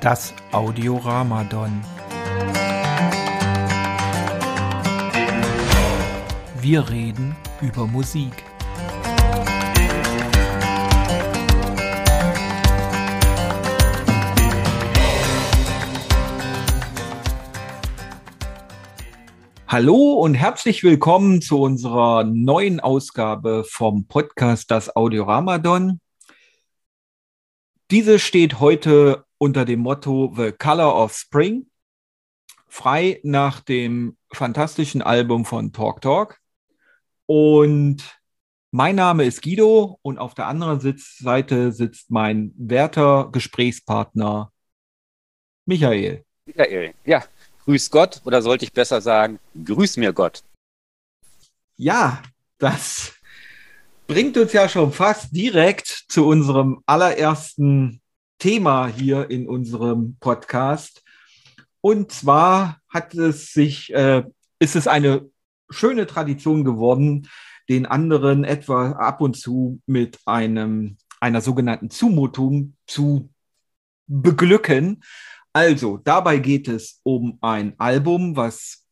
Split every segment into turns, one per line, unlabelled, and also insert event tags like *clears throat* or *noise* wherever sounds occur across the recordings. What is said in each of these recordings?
Das Audioramadon. Wir reden über Musik. Hallo und herzlich willkommen zu unserer neuen Ausgabe vom Podcast Das Audioramadon. Diese steht heute unter dem Motto The Color of Spring, frei nach dem fantastischen Album von Talk Talk. Und mein Name ist Guido und auf der anderen Sitzseite sitzt mein werter Gesprächspartner Michael.
Michael, ja, grüß Gott oder sollte ich besser sagen, grüß mir Gott.
Ja, das bringt uns ja schon fast direkt zu unserem allerersten Thema hier in unserem Podcast. Und zwar hat es sich, äh, ist es eine schöne Tradition geworden, den anderen etwa ab und zu mit einem, einer sogenannten Zumutung zu beglücken. Also, dabei geht es um ein Album, was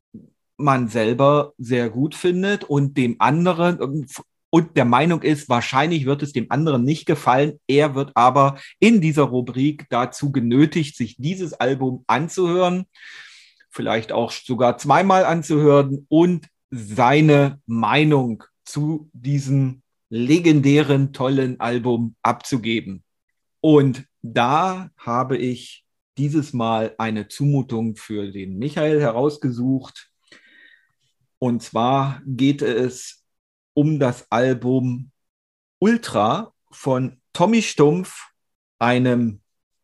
man selber sehr gut findet und dem anderen, und der Meinung ist, wahrscheinlich wird es dem anderen nicht gefallen. Er wird aber in dieser Rubrik dazu genötigt, sich dieses Album anzuhören, vielleicht auch sogar zweimal anzuhören und seine Meinung zu diesem legendären, tollen Album abzugeben. Und da habe ich dieses Mal eine Zumutung für den Michael herausgesucht. Und zwar geht es um das Album Ultra von Tommy Stumpf, einem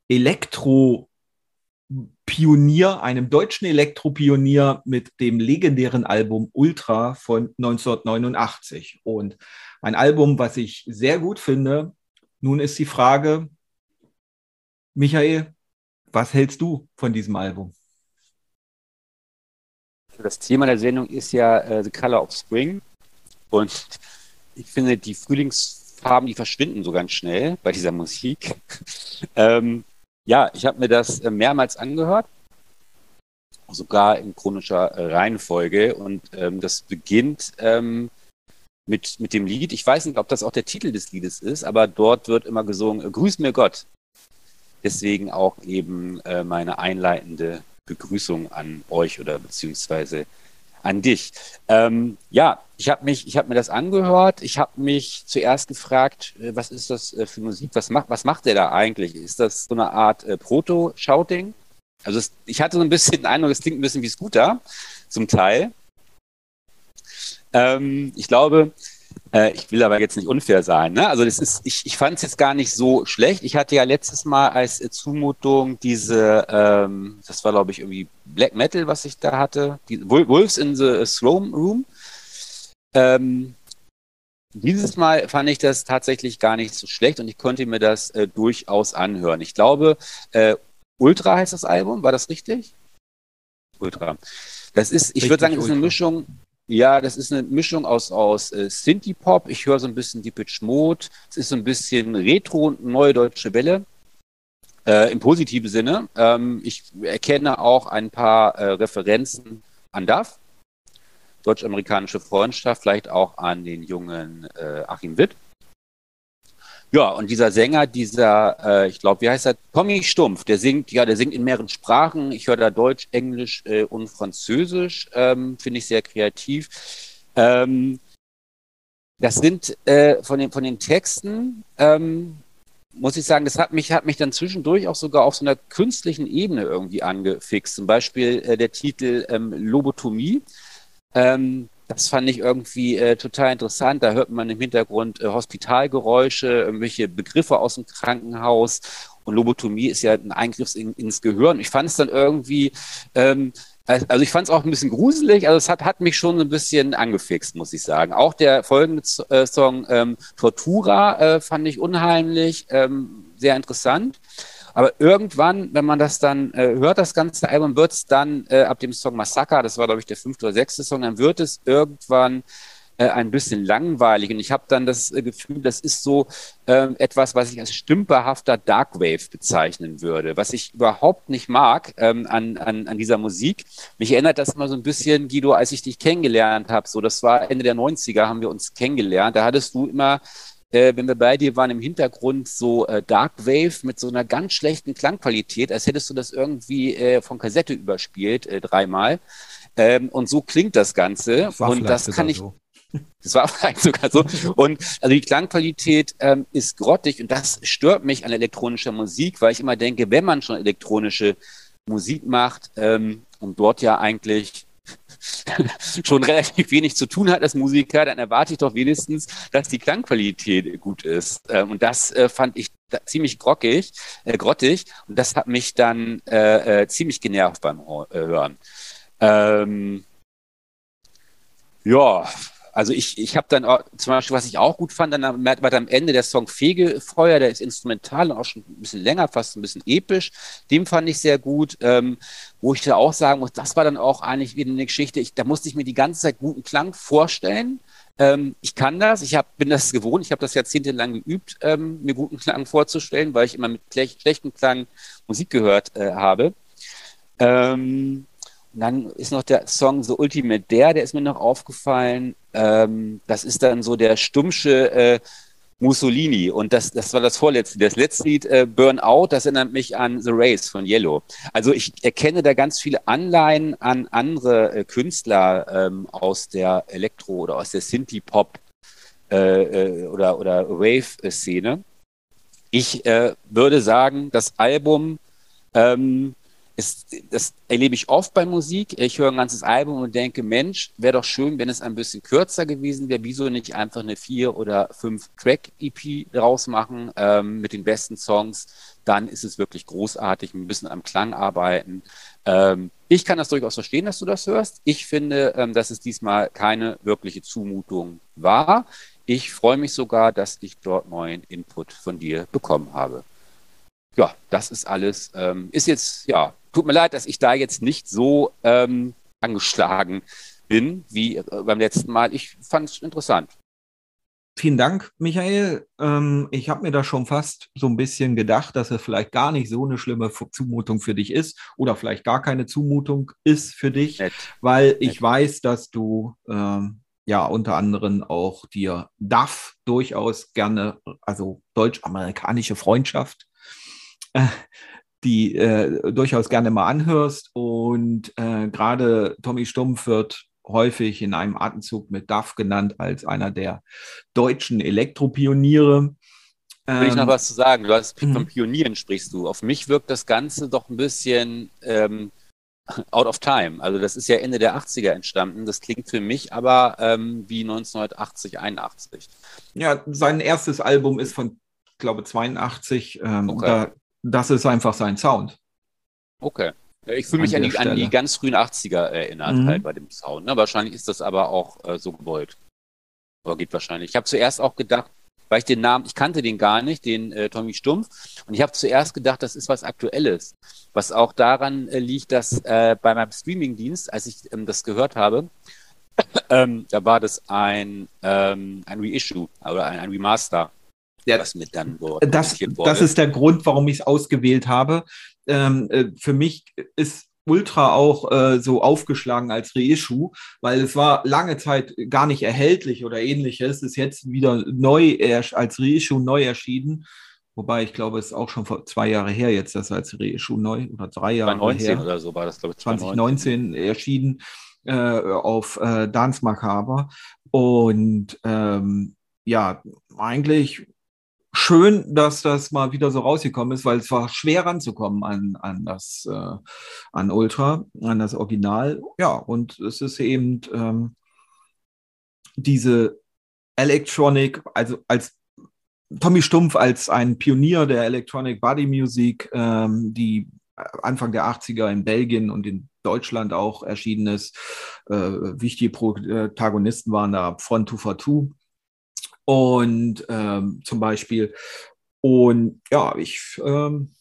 Elektro-Pionier, einem deutschen Elektropionier mit dem legendären Album Ultra von 1989. Und ein Album, was ich sehr gut finde. Nun ist die Frage, Michael, was hältst du von diesem Album?
Das Thema der Sendung ist ja uh, The Color of Spring. Und ich finde, die Frühlingsfarben, die verschwinden so ganz schnell bei dieser Musik. *laughs* ähm, ja, ich habe mir das äh, mehrmals angehört, sogar in chronischer äh, Reihenfolge. Und ähm, das beginnt ähm, mit, mit dem Lied. Ich weiß nicht, ob das auch der Titel des Liedes ist, aber dort wird immer gesungen, Grüß mir Gott. Deswegen auch eben äh, meine einleitende Begrüßung an euch oder beziehungsweise an dich. Ähm, ja, ich habe mich, ich habe mir das angehört. Ich habe mich zuerst gefragt, äh, was ist das äh, für Musik? Was macht, was macht der da eigentlich? Ist das so eine Art äh, Proto-Shouting? Also es, ich hatte so ein bisschen den Eindruck, es klingt ein bisschen wie Scooter zum Teil. Ähm, ich glaube, äh, ich will aber jetzt nicht unfair sein. Ne? Also das ist, ich, ich fand es jetzt gar nicht so schlecht. Ich hatte ja letztes Mal als äh, Zumutung diese, ähm, das war glaube ich irgendwie Black Metal, was ich da hatte, die Wolves in the Throne Room. Ähm, dieses Mal fand ich das tatsächlich gar nicht so schlecht und ich konnte mir das äh, durchaus anhören. Ich glaube, äh, Ultra heißt das Album, war das richtig? Ultra. Das ist, ich würde sagen, es ist eine Mischung ja, das ist eine Mischung aus, aus äh, Synthie-Pop. Ich höre so ein bisschen Depeche Mode. Es ist so ein bisschen Retro und neue deutsche Welle. Äh, Im positiven Sinne. Ähm, ich erkenne auch ein paar äh, Referenzen an DAF, deutsch-amerikanische Freundschaft, vielleicht auch an den jungen äh, Achim Witt. Ja, und dieser Sänger, dieser, äh, ich glaube, wie heißt er? Tommy Stumpf, der singt, ja, der singt in mehreren Sprachen. Ich höre da Deutsch, Englisch äh, und Französisch. Ähm, Finde ich sehr kreativ. Ähm, das sind äh, von, den, von den Texten, ähm, muss ich sagen, das hat mich, hat mich dann zwischendurch auch sogar auf so einer künstlichen Ebene irgendwie angefixt. Zum Beispiel äh, der Titel ähm, Lobotomie. Ähm, das fand ich irgendwie äh, total interessant. Da hört man im Hintergrund äh, Hospitalgeräusche, irgendwelche Begriffe aus dem Krankenhaus. Und Lobotomie ist ja ein Eingriff in, ins Gehirn. Ich fand es dann irgendwie, ähm, also ich fand es auch ein bisschen gruselig. Also es hat, hat mich schon ein bisschen angefixt, muss ich sagen. Auch der folgende äh, Song ähm, Tortura äh, fand ich unheimlich, ähm, sehr interessant. Aber irgendwann, wenn man das dann äh, hört, das ganze Album, wird es dann äh, ab dem Song Massaker, das war glaube ich der fünfte oder sechste Song, dann wird es irgendwann äh, ein bisschen langweilig. Und ich habe dann das äh, Gefühl, das ist so äh, etwas, was ich als stümperhafter Darkwave bezeichnen würde, was ich überhaupt nicht mag ähm, an, an, an dieser Musik. Mich erinnert das immer so ein bisschen, Guido, als ich dich kennengelernt habe. So, das war Ende der 90er, haben wir uns kennengelernt. Da hattest du immer äh, wenn wir bei dir waren, im Hintergrund so äh, Dark Wave mit so einer ganz schlechten Klangqualität, als hättest du das irgendwie äh, von Kassette überspielt, äh, dreimal. Ähm, und so klingt das Ganze. Das und das kann ich. So. *laughs* Das war vielleicht sogar so. Und also die Klangqualität ähm, ist grottig und das stört mich an elektronischer Musik, weil ich immer denke, wenn man schon elektronische Musik macht ähm, und dort ja eigentlich *laughs* schon relativ wenig zu tun hat als Musiker, dann erwarte ich doch wenigstens, dass die Klangqualität gut ist. Ähm, und das äh, fand ich ziemlich grockig, äh, grottig und das hat mich dann äh, äh ziemlich genervt beim äh, Hören. Ähm, ja, also ich, ich habe dann auch, zum Beispiel, was ich auch gut fand, dann war am Ende der Song Fegefeuer, der ist instrumental und auch schon ein bisschen länger, fast ein bisschen episch. Den fand ich sehr gut. Ähm, wo ich da auch sagen muss, das war dann auch eigentlich wieder eine Geschichte, ich, da musste ich mir die ganze Zeit guten Klang vorstellen. Ähm, ich kann das, ich hab, bin das gewohnt, ich habe das jahrzehntelang geübt, ähm, mir guten Klang vorzustellen, weil ich immer mit schlechtem Klang Musik gehört äh, habe. Ähm, dann ist noch der Song The Ultimate Dare, der ist mir noch aufgefallen. Ähm, das ist dann so der stummsche äh, Mussolini. Und das, das war das vorletzte. Das letzte Lied, äh, Burnout, das erinnert mich an The Race von Yellow. Also ich erkenne da ganz viele Anleihen an andere äh, Künstler ähm, aus der Elektro- oder aus der Synthie-Pop- äh, äh, oder, oder Wave-Szene. Ich äh, würde sagen, das Album ähm, ist, das erlebe ich oft bei Musik. Ich höre ein ganzes Album und denke, Mensch, wäre doch schön, wenn es ein bisschen kürzer gewesen wäre. Wieso nicht einfach eine vier oder fünf Track-EP draus machen ähm, mit den besten Songs? Dann ist es wirklich großartig. ein bisschen am Klang arbeiten. Ähm, ich kann das durchaus verstehen, dass du das hörst. Ich finde, ähm, dass es diesmal keine wirkliche Zumutung war. Ich freue mich sogar, dass ich dort neuen Input von dir bekommen habe ja, das ist alles. Ähm, ist jetzt, ja, tut mir leid, dass ich da jetzt nicht so ähm, angeschlagen bin wie äh, beim letzten Mal. Ich fand es interessant.
Vielen Dank, Michael. Ähm, ich habe mir da schon fast so ein bisschen gedacht, dass es vielleicht gar nicht so eine schlimme Zumutung für dich ist oder vielleicht gar keine Zumutung ist für dich, Nett. weil ich Nett. weiß, dass du ähm, ja unter anderem auch dir DAF durchaus gerne, also deutsch-amerikanische Freundschaft, äh, die äh, durchaus gerne mal anhörst. Und äh, gerade Tommy Stumpf wird häufig in einem Atemzug mit DAF genannt als einer der deutschen Elektropioniere.
Will ich noch ähm, was zu sagen? Du hast von mhm. Pionieren sprichst du. Auf mich wirkt das Ganze doch ein bisschen ähm, out of time. Also das ist ja Ende der 80er entstanden. Das klingt für mich aber ähm, wie 1980, 81.
Ja, sein erstes Album ist von, ich glaube, 82. Ähm, okay. Da das ist einfach sein Sound.
Okay. Ich fühle mich an, an, die, an, die, ganz frühen 80er erinnert, mhm. halt bei dem Sound. Ne? Wahrscheinlich ist das aber auch äh, so gewollt. Aber geht wahrscheinlich. Ich habe zuerst auch gedacht, weil ich den Namen, ich kannte den gar nicht, den äh, Tommy Stumpf. Und ich habe zuerst gedacht, das ist was Aktuelles. Was auch daran äh, liegt, dass äh, bei meinem Streamingdienst, als ich ähm, das gehört habe, *clears throat* ähm, da war das ein, ähm, ein Reissue oder ein, ein Remaster
ja, was mit dann dort das, das ist der Grund, warum ich es ausgewählt habe. Ähm, äh, für mich ist Ultra auch äh, so aufgeschlagen als Reissue, weil es war lange Zeit gar nicht erhältlich oder ähnliches. Ist jetzt wieder neu als Reissue neu erschienen. Wobei ich glaube, es ist auch schon vor zwei Jahre her jetzt, dass als Reissue neu oder drei Jahre 2019 her. oder so war das, glaube ich. 2019, 2019 erschienen äh, auf äh, Dance Macabre. Und ähm, ja, eigentlich schön, dass das mal wieder so rausgekommen ist, weil es war schwer ranzukommen an, an das äh, an Ultra, an das Original. Ja, und es ist eben ähm, diese Electronic, also als Tommy Stumpf als ein Pionier der Electronic Body Music, ähm, die Anfang der 80er in Belgien und in Deutschland auch erschienen ist. Äh, wichtige Protagonisten waren da Front 2 for Two und ähm, zum Beispiel. Und ja, ich ähm,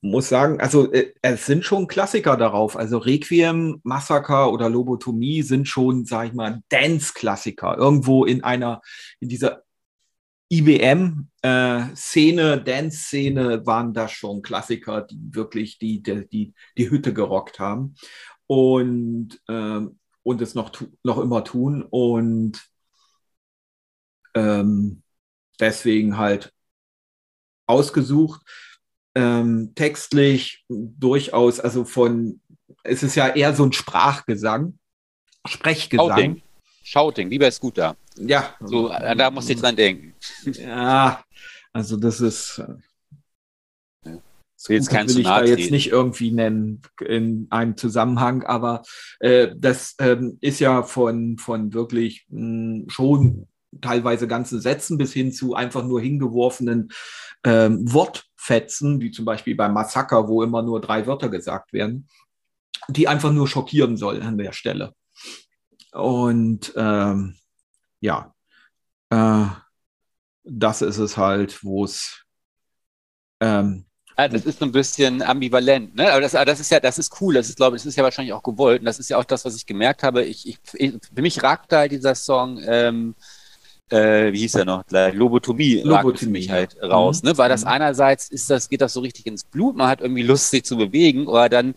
muss sagen, also äh, es sind schon Klassiker darauf. Also Requiem, Massaker oder Lobotomie sind schon, sag ich mal, Dance-Klassiker. Irgendwo in einer, in dieser IBM-Szene, äh, Dance-Szene waren das schon Klassiker, die wirklich die, die, die, die Hütte gerockt haben und, ähm, und es noch, noch immer tun. Und ähm, deswegen halt ausgesucht. Ähm, textlich durchaus, also von, es ist ja eher so ein Sprachgesang, Sprechgesang.
Shouting, Shouting wie bei Scooter.
Ja.
So, äh, da muss ich dran denken.
Ja, also das ist.
So jetzt kein
will ich da jetzt nicht irgendwie nennen in einem Zusammenhang, aber äh, das ähm, ist ja von, von wirklich mh, hm, schon teilweise ganzen Sätzen bis hin zu einfach nur hingeworfenen ähm, Wortfetzen, wie zum Beispiel beim Massaker, wo immer nur drei Wörter gesagt werden, die einfach nur schockieren soll an der Stelle. Und ähm, ja, äh, das ist es halt, wo es
ähm, ja, das ist so ein bisschen ambivalent, ne? Aber das, das ist ja, das ist cool. Das ist, glaube ich, das ist ja wahrscheinlich auch gewollt. Und das ist ja auch das, was ich gemerkt habe. Ich, ich, für mich ragt da dieser Song ähm, äh, wie hieß er noch, Lobotomie, Lobotomie für mich halt raus, mhm. ne? Weil das mhm. einerseits ist das, geht das so richtig ins Blut, man hat irgendwie Lust, sich zu bewegen, oder dann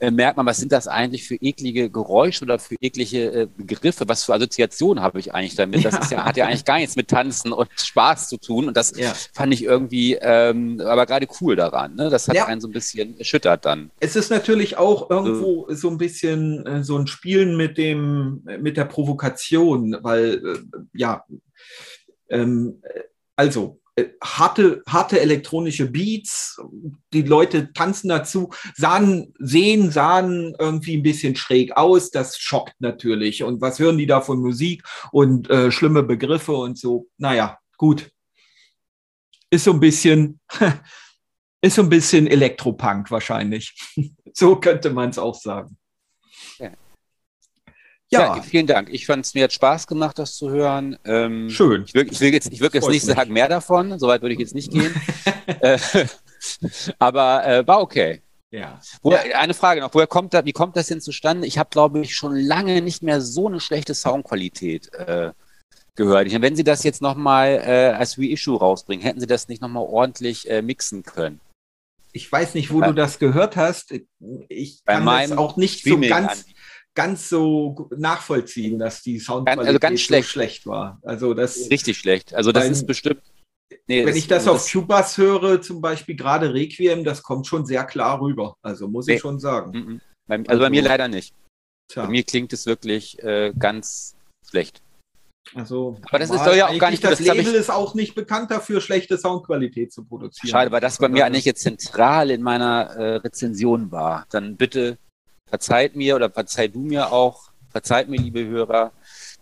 äh, merkt man, was sind das eigentlich für eklige Geräusche oder für eklige äh, Begriffe, was für Assoziationen habe ich eigentlich damit? Das ja. Ja, hat ja eigentlich gar nichts mit Tanzen und Spaß zu tun und das ja. fand ich irgendwie ähm, aber gerade cool daran. Ne? Das hat einen so ein bisschen erschüttert dann.
Es ist natürlich auch irgendwo so, so ein bisschen äh, so ein Spielen mit dem, mit der Provokation, weil ja, ähm, also äh, harte, harte elektronische Beats, die Leute tanzen dazu, sahen, sehen, sahen irgendwie ein bisschen schräg aus, das schockt natürlich. Und was hören die da von Musik und äh, schlimme Begriffe und so? Naja, gut. Ist so ein bisschen, *laughs* ist so ein bisschen Elektropunk wahrscheinlich. *laughs* so könnte man es auch sagen.
Ja. ja. vielen Dank. Ich fand es mir hat Spaß gemacht, das zu hören.
Ähm, Schön.
Ich will, ich will, jetzt, ich will jetzt nicht sagen mehr davon, soweit würde ich jetzt nicht gehen. *laughs* äh, aber äh, war okay.
Ja.
Wo, ja. Eine Frage noch, woher kommt da, wie kommt das denn zustande? Ich habe, glaube ich, schon lange nicht mehr so eine schlechte Soundqualität äh, gehört. Ich, wenn Sie das jetzt nochmal äh, als Reissue rausbringen, hätten Sie das nicht nochmal ordentlich äh, mixen können?
Ich weiß nicht, wo Bei, du das gehört hast. Ich kann das auch nicht so ganz ganz so nachvollziehen, dass die
Soundqualität also ganz schlecht.
so schlecht war. Also das
richtig schlecht. Also das ist bestimmt.
Nee, wenn das, ich das, das auf Cubas höre, zum Beispiel gerade Requiem, das kommt schon sehr klar rüber. Also muss nee. ich schon sagen. Mm
-mm. Bei, also, also, bei mir leider nicht. Tja. Bei mir klingt es wirklich äh, ganz schlecht.
Also,
aber das ist ja auch gar nicht.
Das, das Label ist auch nicht bekannt dafür, schlechte Soundqualität zu produzieren.
Schade, weil das bei mir eigentlich jetzt zentral in meiner äh, Rezension war. Dann bitte verzeiht mir oder verzeih du mir auch, verzeiht mir, liebe Hörer,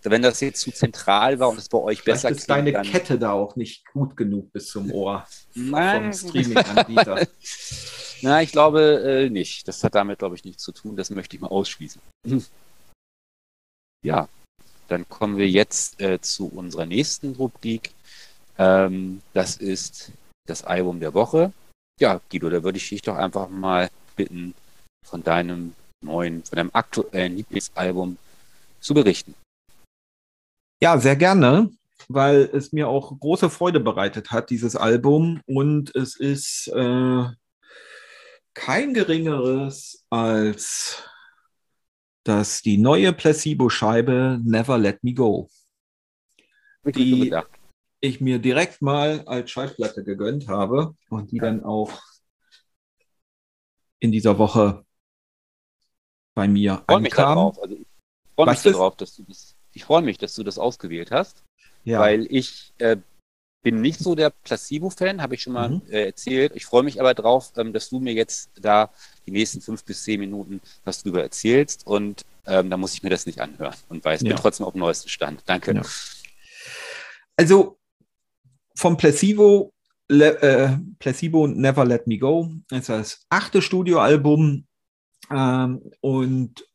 wenn das jetzt zu zentral war und es bei euch Vielleicht besser
ist klingt, deine Kette da auch nicht gut genug bis zum Ohr Nein. vom Streaming-Anbieter. *laughs*
Na, ich glaube äh, nicht. Das hat damit, glaube ich, nichts zu tun. Das möchte ich mal ausschließen. Ja, dann kommen wir jetzt äh, zu unserer nächsten Rubrik. Ähm, das ist das Album der Woche. Ja, Guido, da würde ich dich doch einfach mal bitten, von deinem neuen, von deinem aktuellen Lieblingsalbum zu berichten.
Ja, sehr gerne, weil es mir auch große Freude bereitet hat, dieses Album. Und es ist äh, kein geringeres als dass die neue Placebo-Scheibe Never Let Me Go, die ich mir direkt mal als Schallplatte gegönnt habe und die dann auch in dieser Woche bei mir
ich mich darauf. Also ich freue mich darauf, dass du das. Ich freue mich, dass du das ausgewählt hast, ja. weil ich äh, bin nicht so der Placebo-Fan, habe ich schon mal mhm. äh, erzählt. Ich freue mich aber darauf, ähm, dass du mir jetzt da die nächsten fünf bis zehn Minuten was drüber erzählst und ähm, da muss ich mir das nicht anhören und weiß, ja. bin trotzdem auf dem neuesten Stand. Danke. Ja.
Also vom Placebo, Le, äh, Placebo Never Let Me Go ist das achte Studioalbum ähm, und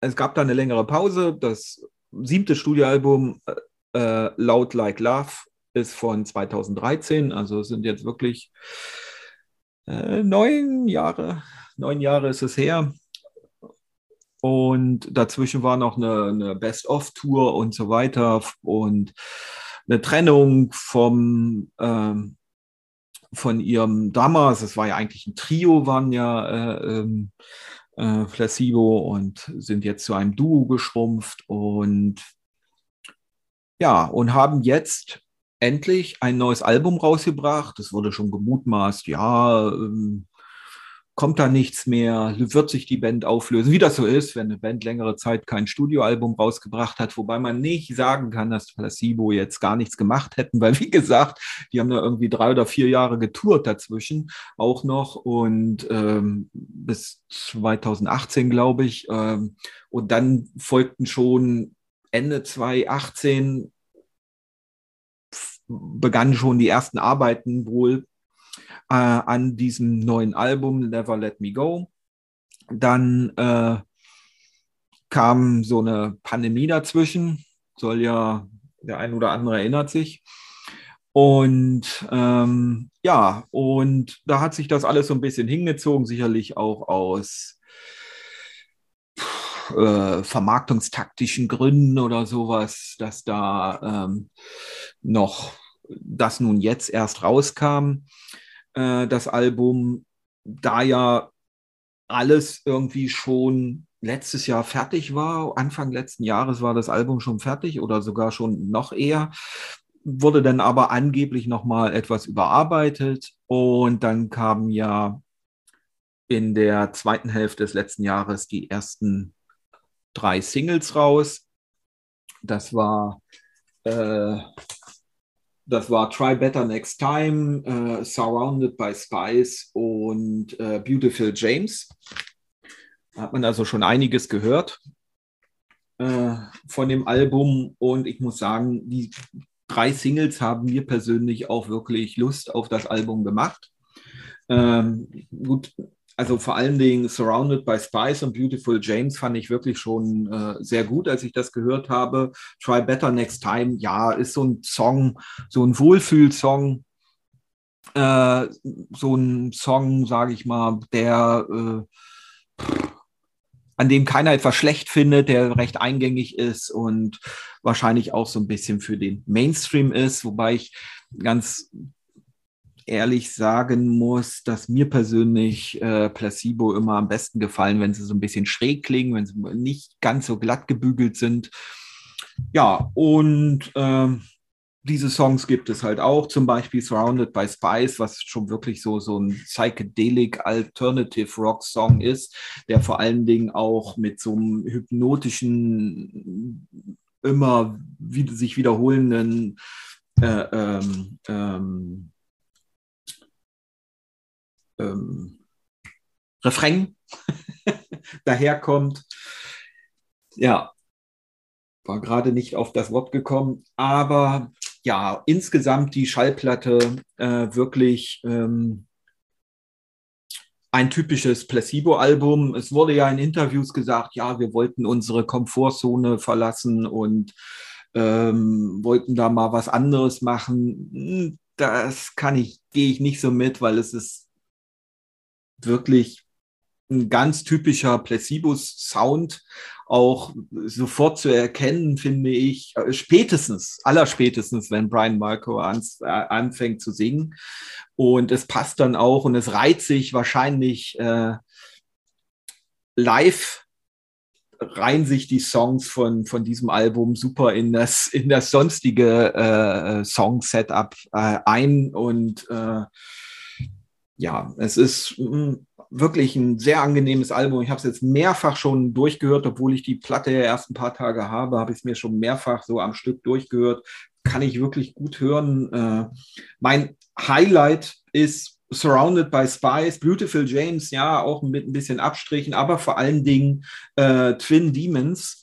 es gab da eine längere Pause. Das siebte Studioalbum äh, äh Loud Like Love ist von 2013. Also sind jetzt wirklich äh, neun Jahre, neun Jahre ist es her. Und dazwischen war noch eine, eine Best-of-Tour und so weiter und eine Trennung vom, ähm, von ihrem damals, es war ja eigentlich ein Trio, waren ja äh, ähm, äh, Placebo und sind jetzt zu einem Duo geschrumpft und ja, und haben jetzt endlich ein neues Album rausgebracht. Es wurde schon gemutmaßt, ja, ähm, kommt da nichts mehr, wird sich die Band auflösen, wie das so ist, wenn eine Band längere Zeit kein Studioalbum rausgebracht hat, wobei man nicht sagen kann, dass Placebo jetzt gar nichts gemacht hätten, weil wie gesagt, die haben da irgendwie drei oder vier Jahre getourt dazwischen auch noch und ähm, bis 2018, glaube ich. Ähm, und dann folgten schon Ende 2018 begannen schon die ersten Arbeiten wohl äh, an diesem neuen Album Never Let Me Go. Dann äh, kam so eine Pandemie dazwischen, soll ja, der ein oder andere erinnert sich. Und ähm, ja, und da hat sich das alles so ein bisschen hingezogen, sicherlich auch aus äh, vermarktungstaktischen Gründen oder sowas, dass da ähm, noch das nun jetzt erst rauskam, äh, das Album, da ja alles irgendwie schon letztes Jahr fertig war, Anfang letzten Jahres war das Album schon fertig oder sogar schon noch eher, wurde dann aber angeblich nochmal etwas überarbeitet und dann kamen ja in der zweiten Hälfte des letzten Jahres die ersten drei Singles raus. Das war äh, das war Try Better Next Time, äh, Surrounded by Spice und äh, Beautiful James. Da hat man also schon einiges gehört äh, von dem Album und ich muss sagen, die drei Singles haben mir persönlich auch wirklich Lust auf das Album gemacht. Ähm, gut, also vor allen Dingen Surrounded by Spice und Beautiful James fand ich wirklich schon äh, sehr gut, als ich das gehört habe. Try Better Next Time, ja, ist so ein Song, so ein Wohlfühlsong. Äh, so ein Song, sage ich mal, der äh, an dem keiner etwas schlecht findet, der recht eingängig ist und wahrscheinlich auch so ein bisschen für den Mainstream ist, wobei ich ganz ehrlich sagen muss, dass mir persönlich äh, Placebo immer am besten gefallen, wenn sie so ein bisschen schräg klingen, wenn sie nicht ganz so glatt gebügelt sind. Ja, und äh, diese Songs gibt es halt auch, zum Beispiel Surrounded by Spice, was schon wirklich so, so ein psychedelic Alternative Rock Song ist, der vor allen Dingen auch mit so einem hypnotischen, immer wieder, sich wiederholenden äh, ähm, ähm, ähm, Refrain *laughs* daherkommt. Ja, war gerade nicht auf das Wort gekommen, aber ja, insgesamt die Schallplatte äh, wirklich ähm, ein typisches Placebo-Album. Es wurde ja in Interviews gesagt, ja, wir wollten unsere Komfortzone verlassen und ähm, wollten da mal was anderes machen. Hm, das kann ich, gehe ich nicht so mit, weil es ist wirklich ein ganz typischer Placebo-Sound auch sofort zu erkennen, finde ich, spätestens, allerspätestens, wenn Brian Marco ans, äh, anfängt zu singen. Und es passt dann auch und es reiht sich wahrscheinlich äh, live reihen sich die Songs von, von diesem Album super in das, in das sonstige äh, Song-Setup äh, ein und äh, ja, es ist mm, wirklich ein sehr angenehmes Album. Ich habe es jetzt mehrfach schon durchgehört, obwohl ich die Platte ja erst ein paar Tage habe, habe ich es mir schon mehrfach so am Stück durchgehört. Kann ich wirklich gut hören. Äh, mein Highlight ist Surrounded by Spies, Beautiful James, ja, auch mit ein bisschen Abstrichen, aber vor allen Dingen äh, Twin Demons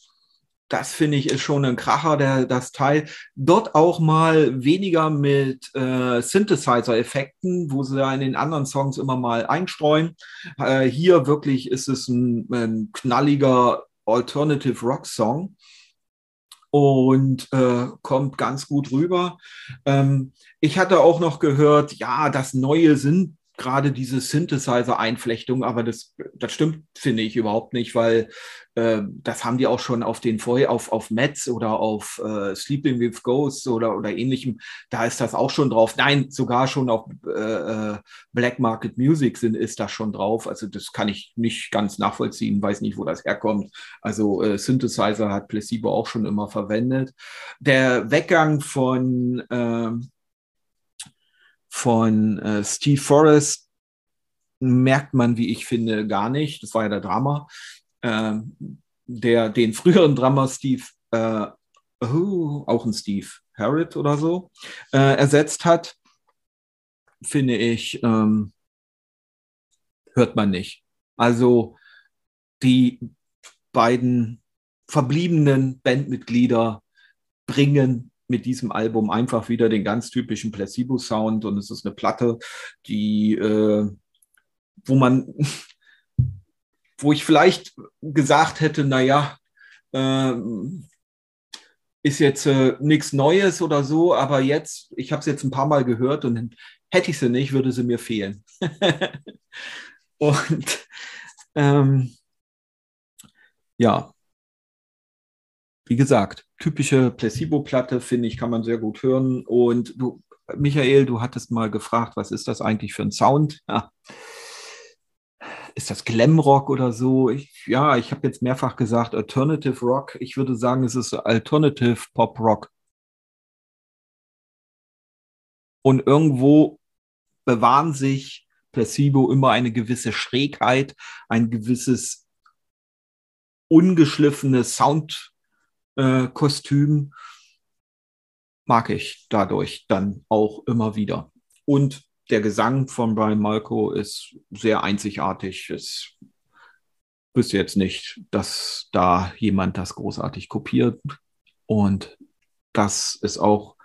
das finde ich ist schon ein Kracher, der, das Teil. Dort auch mal weniger mit äh, Synthesizer-Effekten, wo sie ja in den anderen Songs immer mal einstreuen. Äh, hier wirklich ist es ein, ein knalliger Alternative Rock Song und äh, kommt ganz gut rüber. Ähm, ich hatte auch noch gehört, ja, das Neue sind gerade diese Synthesizer-Einflechtung, aber das, das stimmt, finde ich, überhaupt nicht, weil äh, das haben die auch schon auf den vorher, auf, auf Mets oder auf äh, Sleeping with Ghosts oder, oder ähnlichem, da ist das auch schon drauf. Nein, sogar schon auf äh, äh, Black Market Music sind, ist das schon drauf. Also das kann ich nicht ganz nachvollziehen, weiß nicht, wo das herkommt. Also äh, Synthesizer hat Placebo auch schon immer verwendet. Der Weggang von ähm, von äh, Steve Forrest merkt man, wie ich finde, gar nicht. Das war ja der Drama. Äh, der den früheren Drummer Steve, äh, oh, auch ein Steve Harrod oder so, äh, ersetzt hat, finde ich, ähm, hört man nicht. Also die beiden verbliebenen Bandmitglieder bringen mit diesem Album einfach wieder den ganz typischen Placebo-Sound und es ist eine Platte, die, äh, wo man, *laughs* wo ich vielleicht gesagt hätte, naja, äh, ist jetzt äh, nichts Neues oder so, aber jetzt, ich habe es jetzt ein paar Mal gehört und hätte ich sie nicht, würde sie mir fehlen. *laughs* und ähm, ja, wie gesagt, typische Placebo-Platte, finde ich, kann man sehr gut hören. Und du, Michael, du hattest mal gefragt, was ist das eigentlich für ein Sound? Ja. Ist das Glamrock oder so? Ich, ja, ich habe jetzt mehrfach gesagt Alternative Rock. Ich würde sagen, es ist Alternative Pop Rock. Und irgendwo bewahren sich Placebo immer eine gewisse Schrägheit, ein gewisses ungeschliffenes Sound äh, Kostüm mag ich dadurch dann auch immer wieder. Und der Gesang von Brian Malko ist sehr einzigartig. Es wüsste jetzt nicht, dass da jemand das großartig kopiert. Und das ist auch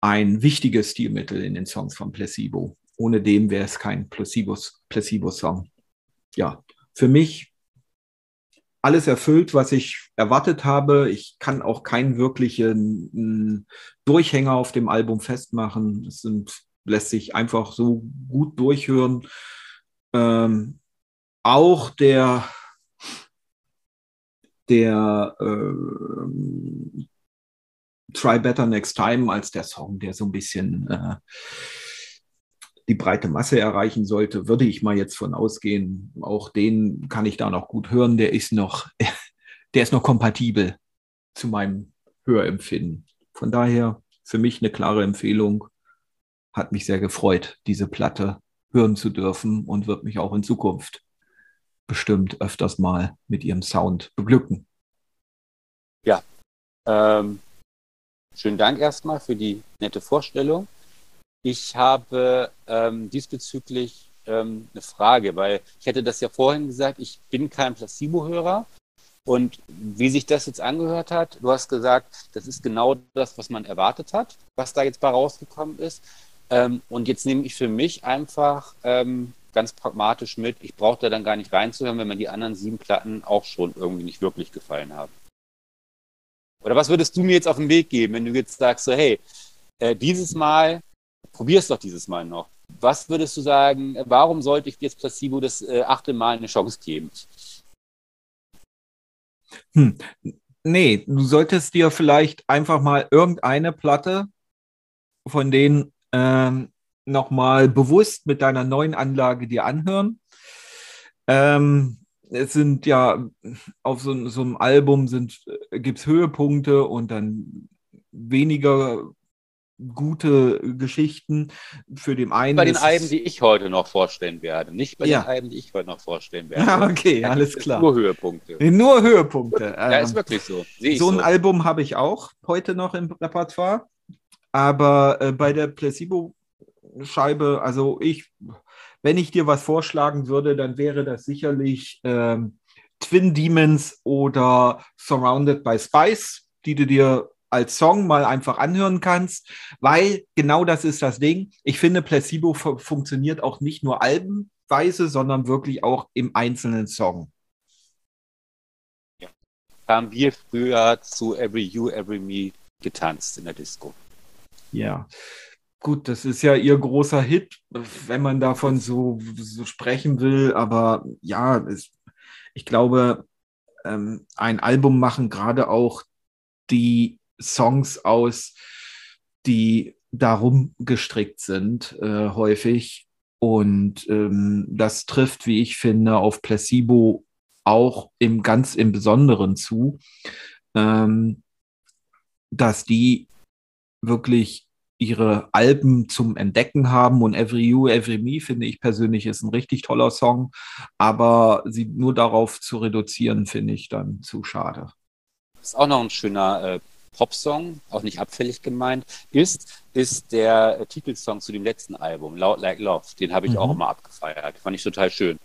ein wichtiges Stilmittel in den Songs von Placebo. Ohne dem wäre es kein Placebo-Song. Ja, für mich alles erfüllt, was ich erwartet habe. Ich kann auch keinen wirklichen Durchhänger auf dem Album festmachen. Es sind, lässt sich einfach so gut durchhören. Ähm, auch der, der äh, Try Better Next Time als der Song, der so ein bisschen äh, die breite Masse erreichen sollte, würde ich mal jetzt von ausgehen. Auch den kann ich da noch gut hören. Der ist noch, *laughs* der ist noch kompatibel zu meinem Hörempfinden. Von daher für mich eine klare Empfehlung. Hat mich sehr gefreut, diese Platte hören zu dürfen und wird mich auch in Zukunft bestimmt öfters mal mit ihrem Sound beglücken.
Ja, ähm, schönen Dank erstmal für die nette Vorstellung. Ich habe ähm, diesbezüglich ähm, eine Frage, weil ich hätte das ja vorhin gesagt, ich bin kein Placebo-Hörer. Und wie sich das jetzt angehört hat, du hast gesagt, das ist genau das, was man erwartet hat, was da jetzt bei rausgekommen ist. Ähm, und jetzt nehme ich für mich einfach ähm, ganz pragmatisch mit, ich brauche da dann gar nicht reinzuhören, wenn mir die anderen sieben Platten auch schon irgendwie nicht wirklich gefallen haben. Oder was würdest du mir jetzt auf den Weg geben, wenn du jetzt sagst, so, hey, äh, dieses Mal probier es doch dieses Mal noch. Was würdest du sagen, warum sollte ich jetzt Placebo das äh, achte Mal eine Chance geben?
Hm. Nee, du solltest dir vielleicht einfach mal irgendeine Platte von denen ähm, nochmal bewusst mit deiner neuen Anlage dir anhören. Ähm, es sind ja auf so, so einem Album äh, gibt es Höhepunkte und dann weniger gute Geschichten. Für den einen.
Bei den Alben, die ich heute noch vorstellen werde. Nicht bei ja. den Alben, die ich heute noch vorstellen *laughs* werde.
Ja, okay, da alles klar.
Nur Höhepunkte.
Nur Höhepunkte.
ja, ist ähm, wirklich so.
Sehe so ein so. Album habe ich auch heute noch im Repertoire. Aber äh, bei der Placebo-Scheibe, also ich, wenn ich dir was vorschlagen würde, dann wäre das sicherlich ähm, Twin Demons oder Surrounded by Spice, die du dir als Song mal einfach anhören kannst, weil genau das ist das Ding. Ich finde, Placebo funktioniert auch nicht nur albenweise, sondern wirklich auch im einzelnen Song.
Ja. Haben wir früher zu Every You, Every Me getanzt in der Disco.
Ja. gut, das ist ja ihr großer Hit, wenn man davon so, so sprechen will. Aber ja, es, ich glaube, ähm, ein Album machen gerade auch die Songs aus, die darum gestrickt sind, äh, häufig. Und ähm, das trifft, wie ich finde, auf Placebo auch im ganz im Besonderen zu, ähm, dass die wirklich ihre Alben zum Entdecken haben und Every You, Every Me finde ich persönlich ist ein richtig toller Song, aber sie nur darauf zu reduzieren, finde ich dann zu schade.
Das ist auch noch ein schöner äh, Popsong, auch nicht abfällig gemeint, ist, ist der äh, Titelsong zu dem letzten Album, Loud Like Love. Den habe ich mhm. auch immer abgefeiert. Fand ich total schön.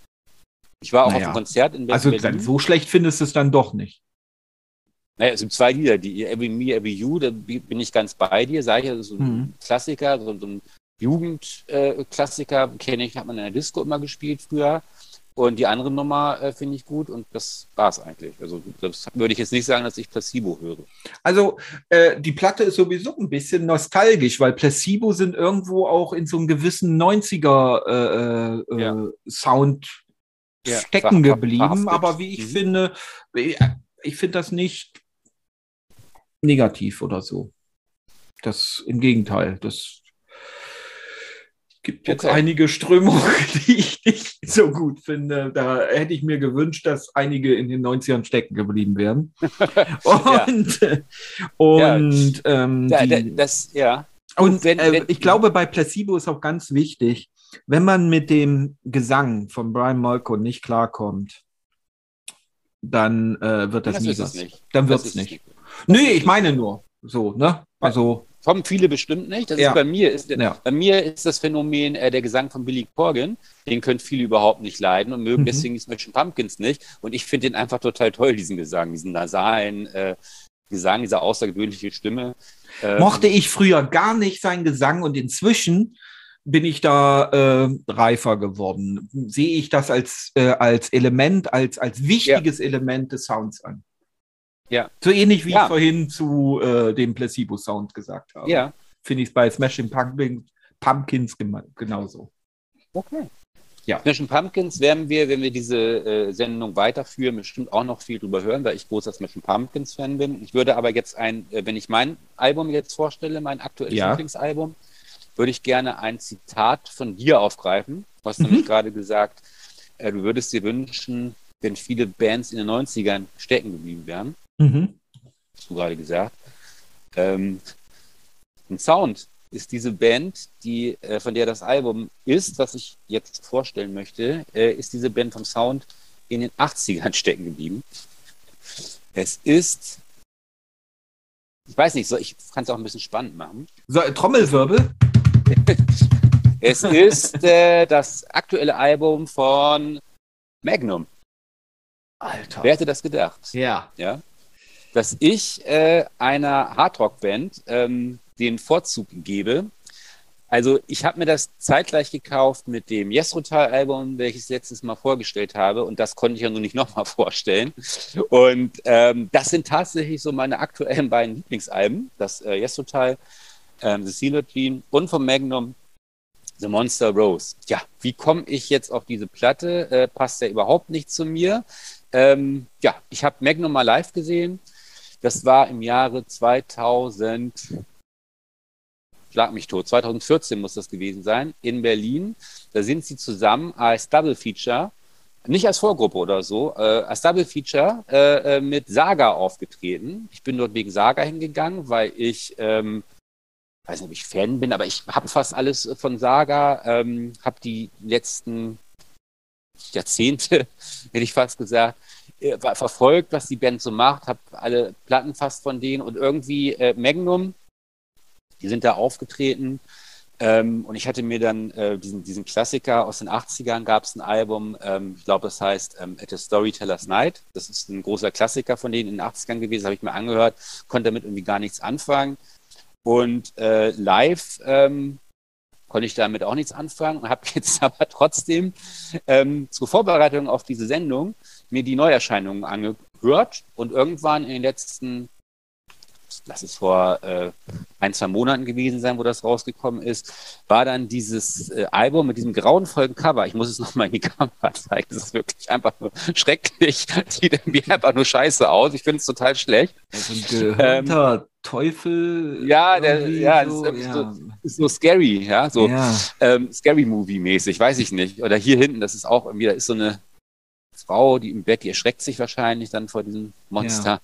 Ich war auch naja. auf einem Konzert in
Berlin. Also so schlecht findest du es dann doch nicht.
Naja, es sind zwei Lieder, die Every Me, Every You, da bin ich ganz bei dir, sage ich, ist so ein mhm. Klassiker, so, so ein Jugendklassiker, äh, kenne ich, hat man in der Disco immer gespielt früher. Und die andere Nummer äh, finde ich gut und das war es eigentlich. Also das würde ich jetzt nicht sagen, dass ich Placebo höre.
Also äh, die Platte ist sowieso ein bisschen nostalgisch, weil Placebo sind irgendwo auch in so einem gewissen 90er äh, äh, ja. Sound ja, stecken geblieben. Verhaftet. Aber wie ich mhm. finde, ich finde das nicht negativ oder so. Das im Gegenteil, das gibt jetzt okay. einige Strömungen, *laughs* die ich nicht so gut finde. Da hätte ich mir gewünscht, dass einige in den 90ern stecken geblieben wären. und *laughs* ja. und ja. Ähm,
die, das, ja.
Und wenn, äh, wenn, ich glaube, bei Placebo ist auch ganz wichtig, wenn man mit dem Gesang von Brian Molko nicht klarkommt, dann äh, wird das, das nie was. Nicht. Dann wird es nicht. nicht. Nee, ich meine nur so, ne? Also.
Kommen viele bestimmt nicht. Das ja. ist bei mir ist ja. bei mir ist das Phänomen äh, der Gesang von Billy Corgan. Den können viele überhaupt nicht leiden und mögen mhm. deswegen die Smashing Pumpkins nicht. Und ich finde den einfach total toll, diesen Gesang, diesen nasalen äh, Gesang, diese außergewöhnliche Stimme.
Ähm, Mochte ich früher gar nicht seinen Gesang und inzwischen bin ich da äh, reifer geworden. Sehe ich das als, äh, als Element, als, als wichtiges ja. Element des Sounds an. Ja. So ähnlich wie ja. ich vorhin zu äh, dem Placebo-Sound gesagt habe.
Ja.
Finde ich es bei Smashing Pumpkins, Pumpkins genauso.
Okay. Ja. Smashing Pumpkins werden wir, wenn wir diese äh, Sendung weiterführen, bestimmt auch noch viel drüber hören, weil ich großer Smashing Pumpkins-Fan bin. Ich würde aber jetzt ein, äh, wenn ich mein Album jetzt vorstelle, mein aktuelles ja. Lieblingsalbum, würde ich gerne ein Zitat von dir aufgreifen. Du hast mhm. nämlich gerade gesagt, äh, du würdest dir wünschen, wenn viele Bands in den 90ern stecken geblieben wären. Mhm. Hast du gerade gesagt. Ähm, ein Sound ist diese Band, die, äh, von der das Album ist, was ich jetzt vorstellen möchte, äh, ist diese Band vom Sound in den 80ern *laughs* stecken geblieben. Es ist, ich weiß nicht, so, ich kann es auch ein bisschen spannend machen.
So, Trommelwirbel? *laughs*
es ist äh, das aktuelle Album von Magnum. Alter. Wer hätte das gedacht?
Ja.
Ja. Dass ich äh, einer Hardrock-Band ähm, den Vorzug gebe. Also ich habe mir das zeitgleich gekauft mit dem Yesrotal-Album, welches ich letztes Mal vorgestellt habe. Und das konnte ich ja nun nicht *laughs* nochmal vorstellen. Und ähm, das sind tatsächlich so meine aktuellen beiden Lieblingsalben. Das äh, Yesrotal ähm, The Celadine und vom Magnum The Monster Rose. Ja, wie komme ich jetzt auf diese Platte? Äh, passt ja überhaupt nicht zu mir. Ähm, ja, ich habe Magnum mal live gesehen. Das war im Jahre 2000, schlag mich tot, 2014 muss das gewesen sein, in Berlin. Da sind sie zusammen als Double Feature, nicht als Vorgruppe oder so, äh, als Double Feature äh, äh mit Saga aufgetreten. Ich bin dort wegen Saga hingegangen, weil ich ähm, weiß nicht, ob ich Fan bin, aber ich habe fast alles von Saga, ähm, habe die letzten Jahrzehnte, *laughs* hätte ich fast gesagt, äh, verfolgt, was die Band so macht, habe alle Platten fast von denen und irgendwie äh, Magnum, die sind da aufgetreten. Ähm, und ich hatte mir dann äh, diesen, diesen Klassiker aus den 80ern, gab es ein Album, ähm, ich glaube, das heißt ähm, At a Storyteller's Night. Das ist ein großer Klassiker von denen in den 80ern gewesen, habe ich mir angehört, konnte damit irgendwie gar nichts anfangen. Und äh, live ähm, konnte ich damit auch nichts anfangen und habe *laughs* jetzt aber trotzdem ähm, zur Vorbereitung auf diese Sendung mir die Neuerscheinungen angehört und irgendwann in den letzten lass es vor äh, ein, zwei Monaten gewesen sein, wo das rausgekommen ist, war dann dieses äh, Album mit diesem grauenvollen Cover. Ich muss es *laughs* nochmal in die Kamera zeigen. Das ist wirklich einfach nur schrecklich. *laughs* Sieht irgendwie einfach nur scheiße aus. Ich finde es total schlecht.
Also ein ähm, Teufel.
Ja, der, ja, so, ist, ja. So, ist, so, scary, ja, so ja. Ähm, scary Movie mäßig, weiß ich nicht. Oder hier hinten, das ist auch irgendwie, da ist so eine Frau, die im Bett, die erschreckt sich wahrscheinlich dann vor diesem Monster. Ja.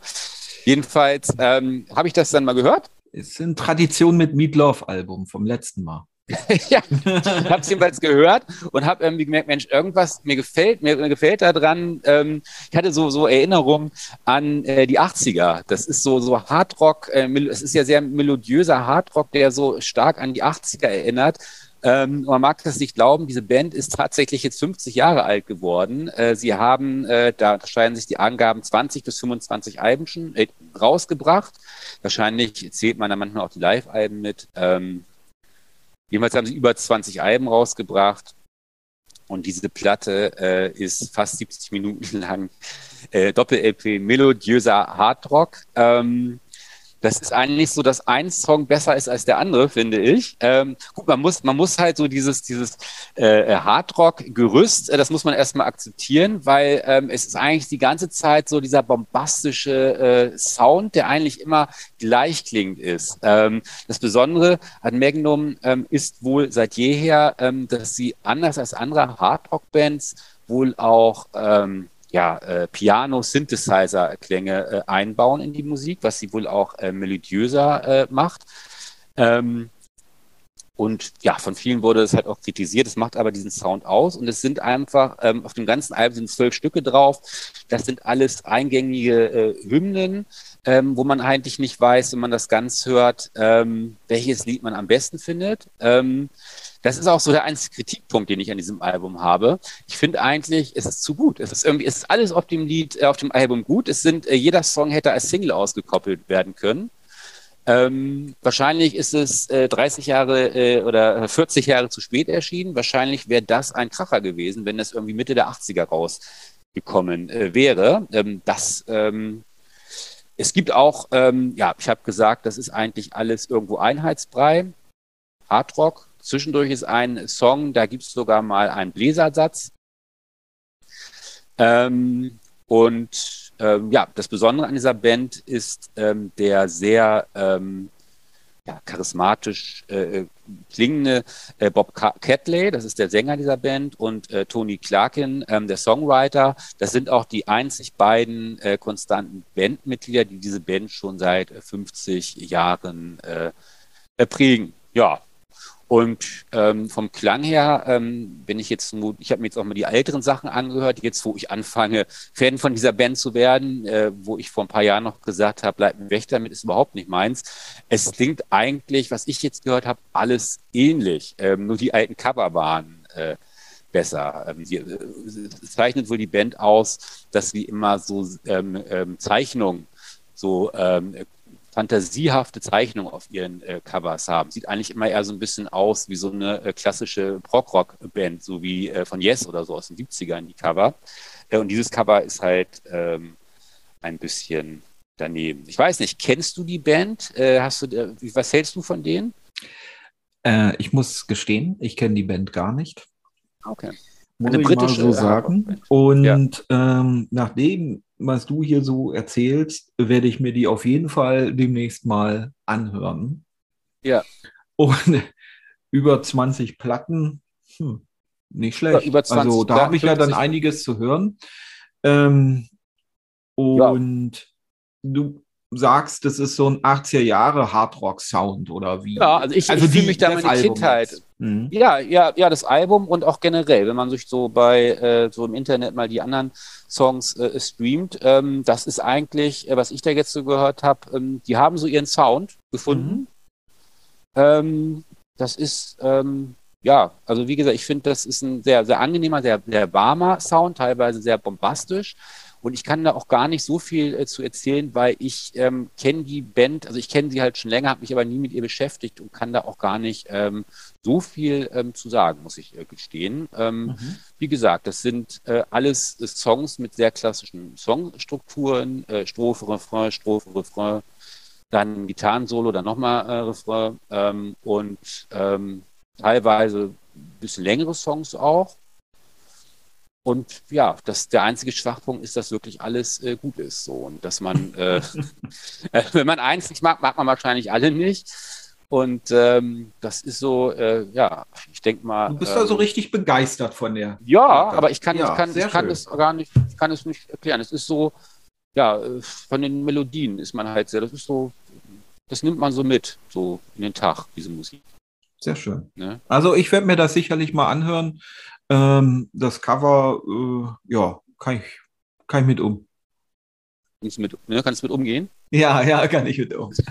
Jedenfalls ähm, habe ich das dann mal gehört.
Es ist eine Tradition mit Meatloaf-Album vom letzten Mal. *laughs*
ja, habe es jedenfalls gehört und habe irgendwie gemerkt, Mensch, irgendwas mir gefällt, mir, mir gefällt daran. Ähm, ich hatte so so Erinnerungen an äh, die 80er. Das ist so so Hardrock. Äh, es ist ja sehr melodiöser Hardrock, der so stark an die 80er erinnert. Ähm, man mag das nicht glauben, diese Band ist tatsächlich jetzt 50 Jahre alt geworden. Äh, sie haben, äh, da unterscheiden sich die Angaben, 20 bis 25 Alben schon äh, rausgebracht. Wahrscheinlich zählt man da manchmal auch die Live-Alben mit. Ähm, jedenfalls haben sie über 20 Alben rausgebracht. Und diese Platte äh, ist fast 70 Minuten *laughs* lang äh, Doppel-LP melodiöser Hardrock. Ähm, das ist eigentlich so, dass ein Song besser ist als der andere, finde ich. Ähm, gut, man muss, man muss halt so dieses, dieses äh, Hardrock-Gerüst, äh, das muss man erstmal akzeptieren, weil ähm, es ist eigentlich die ganze Zeit so dieser bombastische äh, Sound, der eigentlich immer gleich klingt ist. Ähm, das Besondere an Magnum ähm, ist wohl seit jeher, ähm, dass sie anders als andere Hardrock-Bands wohl auch ähm, ja, äh, Piano-Synthesizer-Klänge äh, einbauen in die Musik, was sie wohl auch äh, melodiöser äh, macht. Ähm, und ja, von vielen wurde es halt auch kritisiert. Es macht aber diesen Sound aus. Und es sind einfach, ähm, auf dem ganzen Album sind zwölf Stücke drauf. Das sind alles eingängige äh, Hymnen, ähm, wo man eigentlich nicht weiß, wenn man das ganz hört, ähm, welches Lied man am besten findet. Das ist auch so der einzige Kritikpunkt, den ich an diesem Album habe. Ich finde eigentlich, es ist zu gut. Es ist irgendwie, es ist alles auf dem Lied, äh, auf dem Album gut. Es sind, äh, jeder Song hätte als Single ausgekoppelt werden können. Ähm, wahrscheinlich ist es äh, 30 Jahre äh, oder 40 Jahre zu spät erschienen. Wahrscheinlich wäre das ein Kracher gewesen, wenn es irgendwie Mitte der 80er rausgekommen äh, wäre. Ähm, das, ähm, es gibt auch, ähm, ja, ich habe gesagt, das ist eigentlich alles irgendwo Einheitsbrei. Hardrock, Zwischendurch ist ein Song, da gibt es sogar mal einen Bläsersatz. Ähm, und ähm, ja, das Besondere an dieser Band ist ähm, der sehr ähm, ja, charismatisch äh, klingende äh, Bob Catley, das ist der Sänger dieser Band, und äh, Tony Clarkin, ähm, der Songwriter. Das sind auch die einzig beiden äh, konstanten Bandmitglieder, die diese Band schon seit 50 Jahren äh, prägen. Ja, und ähm, vom Klang her, ähm, wenn ich jetzt, ich habe mir jetzt auch mal die älteren Sachen angehört, jetzt wo ich anfange, Fan von dieser Band zu werden, äh, wo ich vor ein paar Jahren noch gesagt habe, bleib weg damit, ist überhaupt nicht meins. Es klingt eigentlich, was ich jetzt gehört habe, alles ähnlich, ähm, nur die alten Cover waren äh, besser. Ähm, die, äh, zeichnet wohl die Band aus, dass sie immer so ähm, ähm, Zeichnungen so ähm, fantasiehafte Zeichnung auf ihren äh, Covers haben. Sieht eigentlich immer eher so ein bisschen aus wie so eine äh, klassische Prog-Rock-Band, so wie äh, von Yes oder so aus den 70ern die Cover. Äh, und dieses Cover ist halt ähm, ein bisschen daneben. Ich weiß nicht, kennst du die Band? Äh, hast du, äh, was hältst du von denen?
ich muss gestehen, ich kenne die Band gar nicht.
Okay.
Muss Eine britische so sagen. Und ja. ähm, nachdem was du hier so erzählst, werde ich mir die auf jeden Fall demnächst mal anhören.
Ja.
Und *laughs* über 20 Platten, hm, nicht schlecht.
über 20
also da habe ich ja dann einiges zu hören. Ähm, und ja. du sagst, das ist so ein 80er Jahre Hardrock-Sound oder wie?
Ja, also ich, also ich fühle mich da meine Kindheit. Mhm. Ja, ja, ja, das Album und auch generell, wenn man sich so bei äh, so im Internet mal die anderen Songs äh, streamt, ähm, das ist eigentlich, äh, was ich da jetzt so gehört habe, ähm, die haben so ihren Sound gefunden. Mhm. Ähm, das ist ähm, ja, also wie gesagt, ich finde, das ist ein sehr, sehr angenehmer, sehr, sehr warmer Sound, teilweise sehr bombastisch. Und ich kann da auch gar nicht so viel äh, zu erzählen, weil ich ähm, kenne die Band, also ich kenne sie halt schon länger, habe mich aber nie mit ihr beschäftigt und kann da auch gar nicht ähm, so viel ähm, zu sagen, muss ich äh, gestehen. Ähm, mhm. Wie gesagt, das sind äh, alles äh, Songs mit sehr klassischen Songstrukturen, äh, Strophe, Refrain, Strophe, Refrain. dann Gitarrensolo, dann nochmal äh, Refrain ähm, und ähm, teilweise ein bisschen längere Songs auch. Und ja, das, der einzige Schwachpunkt ist, dass wirklich alles äh, gut ist. So. Und dass man, äh, *laughs* *laughs* äh, wenn man eins nicht mag, mag man wahrscheinlich alle nicht. Und ähm, das ist so, äh, ja, ich denke mal.
Du bist
ähm,
also richtig begeistert von der.
Ja, aber ich kann,
Ja,
ich kann, ich kann
schön.
es gar nicht, ich kann es nicht erklären. Es ist so, ja, äh, von den Melodien ist man halt sehr, das ist so, das nimmt man so mit, so in den Tag, diese Musik.
Sehr schön.
Ne?
Also ich werde mir das sicherlich mal anhören. Ähm, das Cover, äh, ja, kann ich, kann ich mit um.
Kannst du mit, ne, kannst mit umgehen?
Ja, ja, kann ich mit um. *laughs*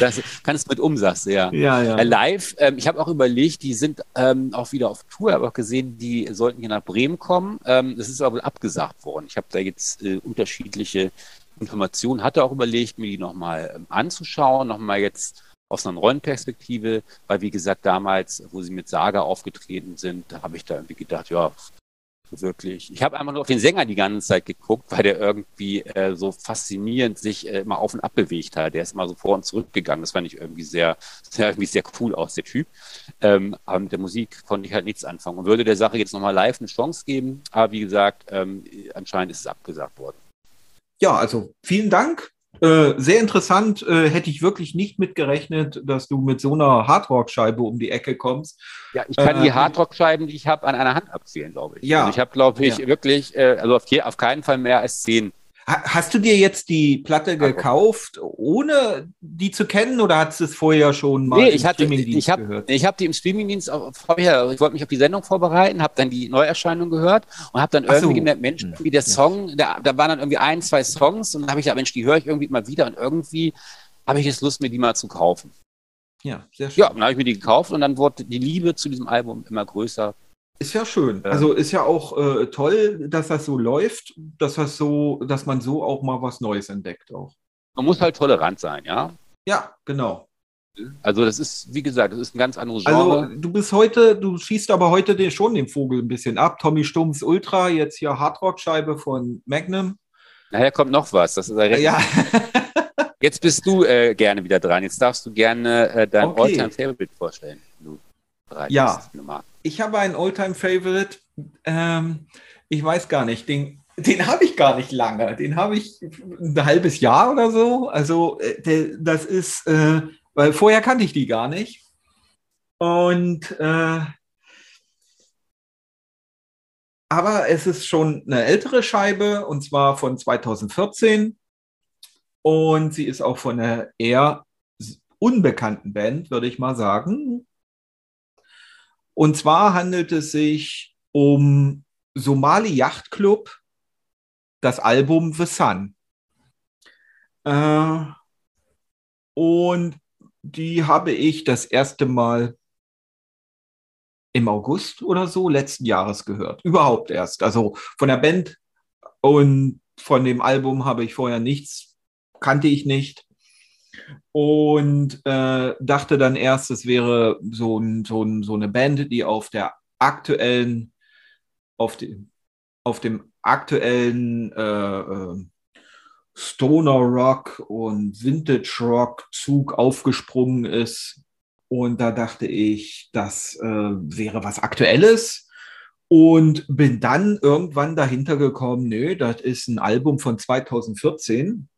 Das, kannst du mit um, sagst du, ja.
ja, ja.
Äh, live, ähm, ich habe auch überlegt, die sind ähm, auch wieder auf Tour, habe auch gesehen, die sollten hier nach Bremen kommen. Ähm, das ist aber abgesagt worden. Ich habe da jetzt äh, unterschiedliche Informationen, hatte auch überlegt, mir die nochmal ähm, anzuschauen, nochmal jetzt aus einer neuen Perspektive, weil wie gesagt, damals, wo sie mit Saga aufgetreten sind, da habe ich da irgendwie gedacht, ja, wirklich. Ich habe einfach nur auf den Sänger die ganze Zeit geguckt, weil der irgendwie äh, so faszinierend sich äh, immer auf und ab bewegt hat. Der ist immer so vor und zurück gegangen. Das fand ich irgendwie sehr, *laughs* sehr, irgendwie sehr cool aus, der Typ. Ähm, aber mit der Musik konnte ich halt nichts anfangen und würde der Sache jetzt nochmal live eine Chance geben. Aber wie gesagt, ähm, anscheinend ist es abgesagt worden.
Ja, also vielen Dank. Äh, sehr interessant. Äh, hätte ich wirklich nicht mitgerechnet, dass du mit so einer Hardrock-Scheibe um die Ecke kommst.
Ja, ich kann
Äh,
die Hardrock-Scheiben, die ich habe, an einer Hand abzählen, glaube ich.
Ja.
Also ich habe, glaube ich,
Ja.
wirklich, äh, also auf, auf keinen Fall mehr als zehn.
Ha hast du dir jetzt die Platte gekauft, ohne die zu kennen, oder hast du es vorher schon mal
Nee,
im
ich hatte,
Streamingdienst
ich habe,
gehört?
ich habe die im Streamingdienst, vorher, ich wollte mich auf die Sendung vorbereiten, habe dann die Neuerscheinung gehört und habe dann
Ach so.
irgendwie gemerkt, Mensch,
Hm.
wie der Song, da, da waren dann irgendwie ein, zwei Songs und dann habe ich gedacht, Mensch, die höre ich irgendwie mal wieder und irgendwie habe ich jetzt Lust, mir die mal zu kaufen.
Ja, sehr schön.
Ja, dann habe ich mir die gekauft und dann wurde die Liebe zu diesem Album immer größer.
Ist ja schön. Also ist ja auch äh, toll, dass das so läuft, dass das so, dass man so auch mal was Neues entdeckt auch.
Man muss halt tolerant sein, ja.
Ja, genau.
Also das ist, wie gesagt, das ist ein ganz anderes
Also
Genre.
du bist heute, du schießt aber heute den, schon den Vogel ein bisschen ab. Tommy Stumms Ultra, jetzt hier Hardrock-Scheibe von Magnum.
Nachher kommt noch was. Das ist ja
Ja, *laughs*
Jetzt bist du äh, gerne wieder dran. Jetzt darfst du gerne äh, dein
Okay.
All-Time-Favorite vorstellen. Du bereit
Ja.
bist.
Ich habe einen Oldtime-Favorite. Ähm, ich weiß gar nicht, den, den *laughs* habe ich gar nicht lange. Den habe ich ein halbes Jahr oder so. Also äh, der, das ist, äh, weil vorher kannte ich die gar nicht. Und äh, aber es ist schon eine ältere Scheibe und zwar von 2014 und sie ist auch von einer eher unbekannten Band, würde ich mal sagen. Und zwar handelt es sich um Somali Yacht Club, das Album The Sun. Äh, und die habe ich das erste Mal im August oder so letzten Jahres gehört. Überhaupt erst. Also von der Band und von dem Album habe ich vorher nichts, kannte ich nicht. Und äh, dachte dann erst, es wäre so, ein, so, ein, so eine Band, die auf der aktuellen, auf dem, auf dem aktuellen äh, äh, Stoner Rock und Vintage Rock Zug aufgesprungen ist. Und da dachte ich, das äh, wäre was Aktuelles. Und bin dann irgendwann dahinter gekommen, nö, das ist ein Album von 2014.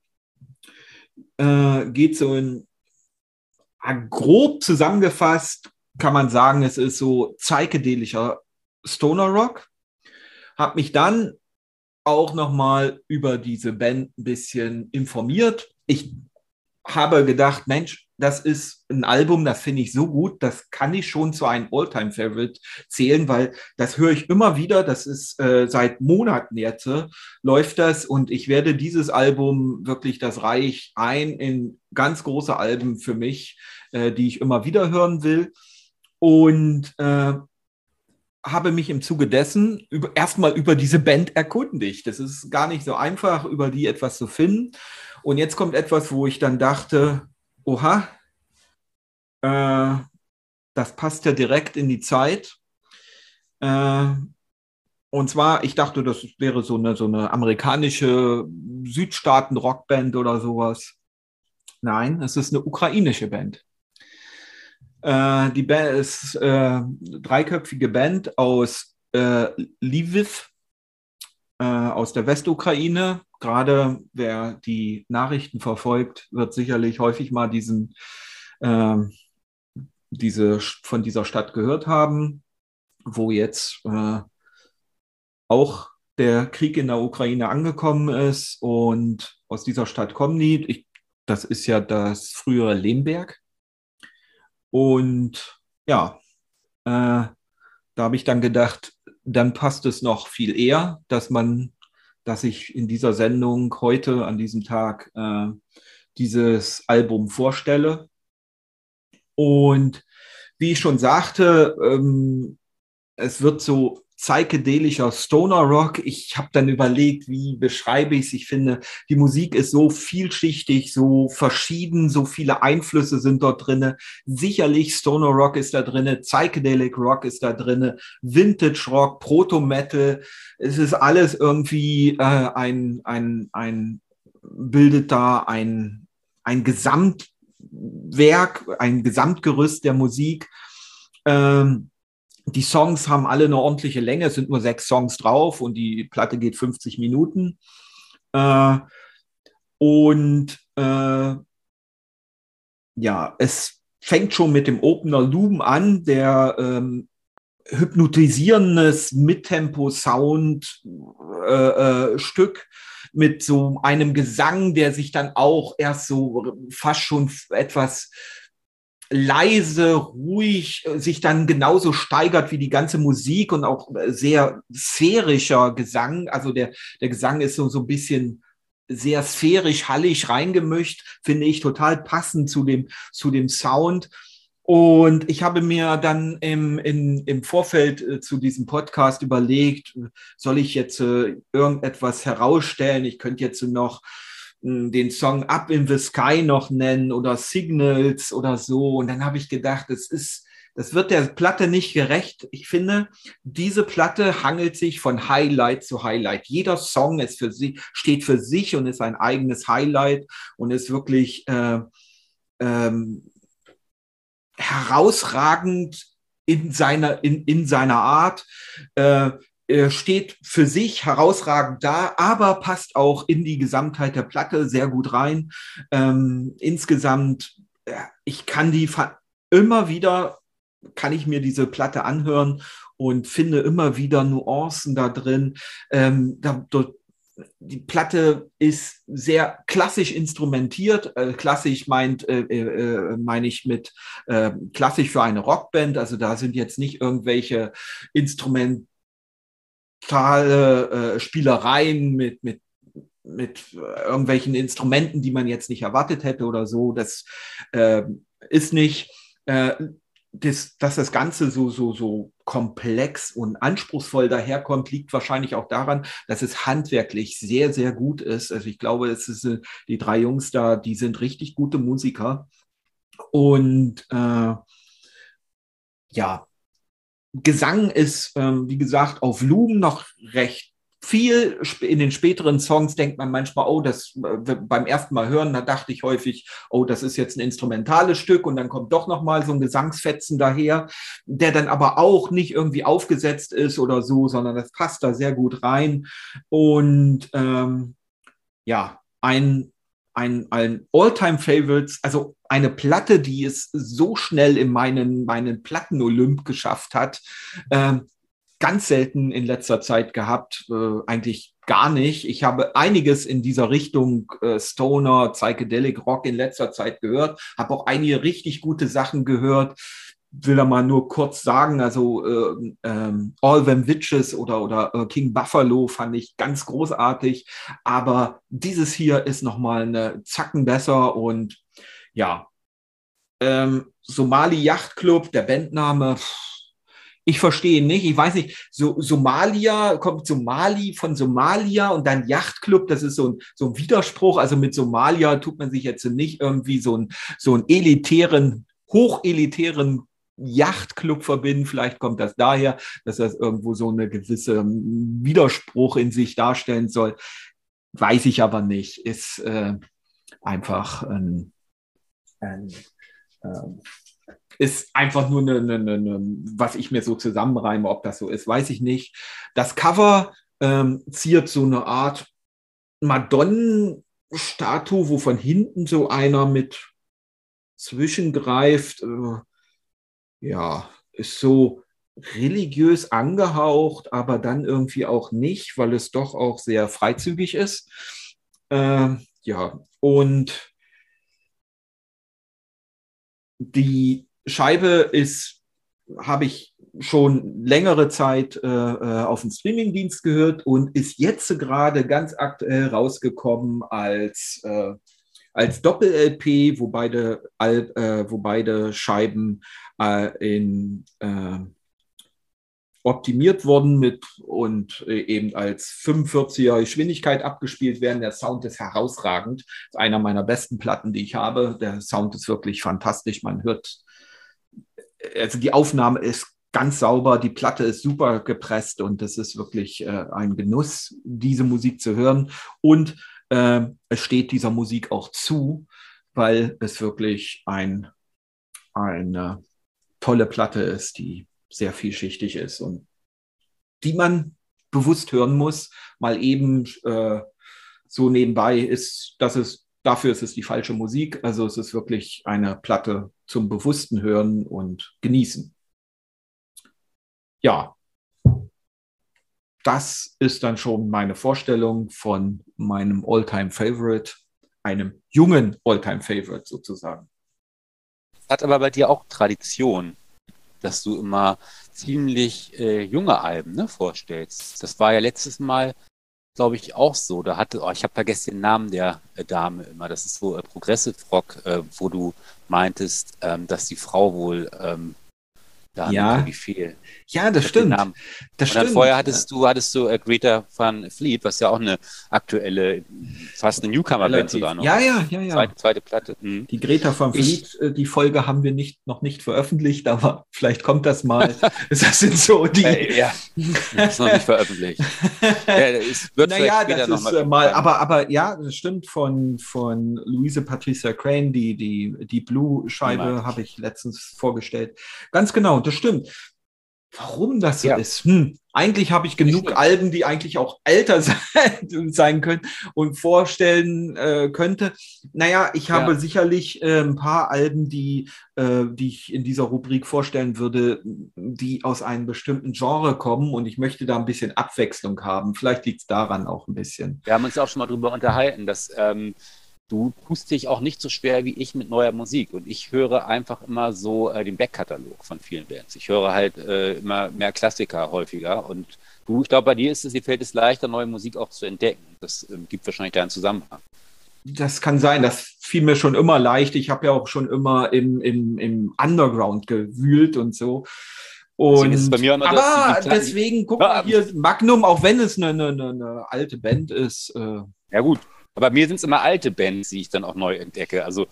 Äh, geht so in ah, grob zusammengefasst, kann man sagen, es ist so psychedelischer Stoner Rock. Hab mich dann auch nochmal über diese Band ein bisschen informiert. Ich habe gedacht, Mensch, das ist ein Album, das finde ich so gut, das kann ich schon zu einem All-Time-Favorite zählen, weil das höre ich immer wieder, das ist äh, seit Monaten jetzt, äh, läuft das und ich werde dieses Album wirklich, das reich ein in ganz große Alben für mich, äh, die ich immer wieder hören will und äh, habe mich im Zuge dessen über, erstmal über diese Band erkundigt. Das ist gar nicht so einfach, über die etwas zu finden. Und jetzt kommt etwas, wo ich dann dachte, oha, äh, das passt ja direkt in die Zeit. Äh, und zwar, ich dachte, das wäre so eine, so eine amerikanische Südstaaten-Rockband oder sowas. Nein, es ist eine ukrainische Band. Äh, die Band ist äh, eine dreiköpfige Band aus äh, Lviv, äh, aus der Westukraine. Gerade wer die Nachrichten verfolgt, wird sicherlich häufig mal diesen, äh, diese, von dieser Stadt gehört haben, wo jetzt äh, auch der Krieg in der Ukraine angekommen ist. Und aus dieser Stadt kommen die. Ich, das ist ja das frühere Lemberg. Und ja, äh, da habe ich dann gedacht, dann passt es noch viel eher, dass man, dass ich in dieser Sendung heute an diesem Tag äh, dieses Album vorstelle. Und wie ich schon sagte, ähm, es wird so psychedelischer Stoner Rock. Ich habe dann überlegt, wie beschreibe ich es. Ich finde, die Musik ist so vielschichtig, so verschieden, so viele Einflüsse sind dort drinne. Sicherlich Stoner Rock ist da drinne, Psychedelic Rock ist da drinne, Vintage Rock, Proto Metal. Es ist alles irgendwie äh, ein ein ein bildet da ein ein Gesamtwerk, ein Gesamtgerüst der Musik. Ähm, die Songs haben alle eine ordentliche Länge, es sind nur sechs Songs drauf und die Platte geht 50 Minuten. Äh, und äh, ja, es fängt schon mit dem Opener Luben an, der ähm, hypnotisierendes Mittempo-Sound-Stück äh, mit so einem Gesang, der sich dann auch erst so fast schon etwas leise, ruhig äh, sich dann genauso steigert wie die ganze Musik und auch äh, sehr sphärischer Gesang. Also der, der Gesang ist so, so ein bisschen sehr sphärisch, hallig reingemischt, finde ich total passend zu dem, zu dem Sound. Und ich habe mir dann im, im, im Vorfeld äh, zu diesem Podcast überlegt, soll ich jetzt irgendetwas herausstellen? Ich könnte jetzt noch den Song Up in the Sky noch nennen oder Signals oder so. Und dann habe ich gedacht, es ist, das wird der Platte nicht gerecht. Ich finde, diese Platte hangelt sich von Highlight zu Highlight. Jeder Song ist für sie, steht für sich und ist ein eigenes Highlight und ist wirklich äh, ähm, herausragend in seiner, in, in seiner Art. Äh, steht für sich herausragend da, aber passt auch in die Gesamtheit der Platte sehr gut rein. Ähm, insgesamt, ich kann die immer wieder, kann ich mir diese Platte anhören und finde immer wieder Nuancen da drin. Ähm, da, dort, die Platte ist sehr klassisch instrumentiert. Äh, klassisch meint, äh, äh, meine ich mit äh, klassisch für eine Rockband. Also da sind jetzt nicht irgendwelche Instrumente totale äh, Spielereien mit, mit, mit irgendwelchen Instrumenten, die man jetzt nicht erwartet hätte oder so. Das äh, ist nicht. Äh, das, dass das Ganze so, so, so komplex und anspruchsvoll daherkommt, liegt wahrscheinlich auch daran, dass es handwerklich sehr, sehr gut ist. Also ich glaube, es ist äh, die drei Jungs da, die sind richtig gute Musiker. Und äh, ja, Gesang ist, ähm, wie gesagt, auf Lumen noch recht viel. In den späteren Songs denkt man manchmal, oh, das äh, beim ersten Mal hören, da dachte ich häufig, oh, das ist jetzt ein instrumentales Stück und dann kommt doch noch mal so ein Gesangsfetzen daher, der dann aber auch nicht irgendwie aufgesetzt ist oder so, sondern das passt da sehr gut rein. Und ähm, ja, ein ein, ein All-Time-Favorites, also eine Platte, die es so schnell in meinen, meinen Platten-Olymp geschafft hat. Äh, ganz selten in letzter Zeit gehabt, äh, eigentlich gar nicht. Ich habe einiges in dieser Richtung äh, Stoner, Psychedelic Rock in letzter Zeit gehört, habe auch einige richtig gute Sachen gehört will da mal nur kurz sagen, also äh, ähm, All Them Witches oder, oder äh, King Buffalo fand ich ganz großartig, aber dieses hier ist nochmal eine Zacken besser und ja, ähm, Somali Yacht Club, der Bandname, ich verstehe nicht, ich weiß nicht, so, Somalia, kommt Somali von Somalia und dann Yachtclub, das ist so ein, so ein Widerspruch. Also mit Somalia tut man sich jetzt nicht irgendwie so, ein, so einen elitären, hochelitären Yachtclub verbinden. Vielleicht kommt das daher, dass das irgendwo so eine gewisse ähm, Widerspruch in sich darstellen soll. Weiß ich aber nicht. Ist äh, einfach ein ein ähm, ist einfach nur eine, eine, eine, was ich mir so zusammenreime, ob das so ist, weiß ich nicht. Das Cover ähm, ziert so eine Art Madonnenstatue, wo von hinten so einer mit zwischengreift. Äh, ja, ist so religiös angehaucht, aber dann irgendwie auch nicht, weil es doch auch sehr freizügig ist. Äh, ja, und die Scheibe ist, habe ich schon längere Zeit äh, äh, auf dem Streamingdienst gehört und ist jetzt gerade ganz aktuell rausgekommen als, äh, als Doppel-LP, wo beide, äh, wo beide Scheiben äh, in äh, optimiert worden mit und eben als 45er Geschwindigkeit abgespielt werden. Der Sound ist herausragend. Das ist einer meiner besten Platten, die ich habe. Der Sound ist wirklich fantastisch. Man hört also die Aufnahme ist ganz sauber, die Platte ist super gepresst und es ist wirklich äh, ein Genuss, diese Musik zu hören. Und äh, es steht dieser Musik auch zu, weil es wirklich ein, eine tolle Platte ist, die sehr vielschichtig ist und die man bewusst hören muss, mal eben äh, so nebenbei ist, dass es dafür ist es die falsche Musik. Also es ist wirklich eine Platte zum bewussten Hören und Genießen. Ja, das ist dann schon meine Vorstellung von meinem Alltime favorite einem jungen Alltime favorite sozusagen.
Hat aber bei dir auch Tradition, dass du immer ziemlich äh, junge Alben ne, vorstellst. Das war ja letztes Mal glaube ich, auch so. Da hatte, oh, ich habe vergessen den Namen der äh, Dame immer. Das ist so äh, Progressive Rock, äh, wo du meintest, ähm, dass die Frau wohl ähm,
da ja.
viel.
Ja, das stimmt. Das
stimmt. vorher hattest du, hattest du äh, Greta van Fleet, was ja auch eine aktuelle, fast eine Newcomer-Band sogar
noch. Ja, ja, ja, ja.
Zweite, zweite Platte. Mhm.
Die Greta van Fleet, ich, äh, die Folge haben wir nicht, noch nicht veröffentlicht, aber vielleicht kommt das mal. *laughs* das sind so die.
Äh, ja, das ist noch nicht veröffentlicht. *laughs*
ja, es wird naja, das noch ist mal, mal aber, aber ja, das stimmt von, von Luise Patricia Crane, die, die, die Blue-Scheibe habe ich letztens vorgestellt. Ganz genau das stimmt. Warum das so ja. ist? Hm. Eigentlich habe ich genug Richtig. Alben, die eigentlich auch älter *laughs* sein, sein können und vorstellen äh, könnte. Naja, ich habe ja. sicherlich äh, ein paar Alben, die, äh, die ich in dieser Rubrik vorstellen würde, die aus einem bestimmten Genre kommen und ich möchte da ein bisschen Abwechslung haben. Vielleicht liegt es daran auch ein bisschen.
Wir haben uns auch schon mal darüber unterhalten, dass ähm, du tust dich auch nicht so schwer wie ich mit neuer Musik. Und ich höre einfach immer so äh, den Backkatalog von vielen Bands. Ich höre halt äh, immer mehr Klassiker häufiger. Und du, ich glaube, bei dir ist es, dir fällt es leichter, neue Musik auch zu entdecken. Das äh, gibt wahrscheinlich da einen Zusammenhang.
Das kann sein, das fiel mir schon immer leicht. Ich habe ja auch schon immer im, im, im Underground gewühlt und so. Und, bei mir aber das, deswegen, guck mal hier, Magnum, auch wenn es eine, eine, eine alte Band ist.
Äh, ja gut, aber bei mir sind es immer alte Bands, die ich dann auch neu entdecke. Also,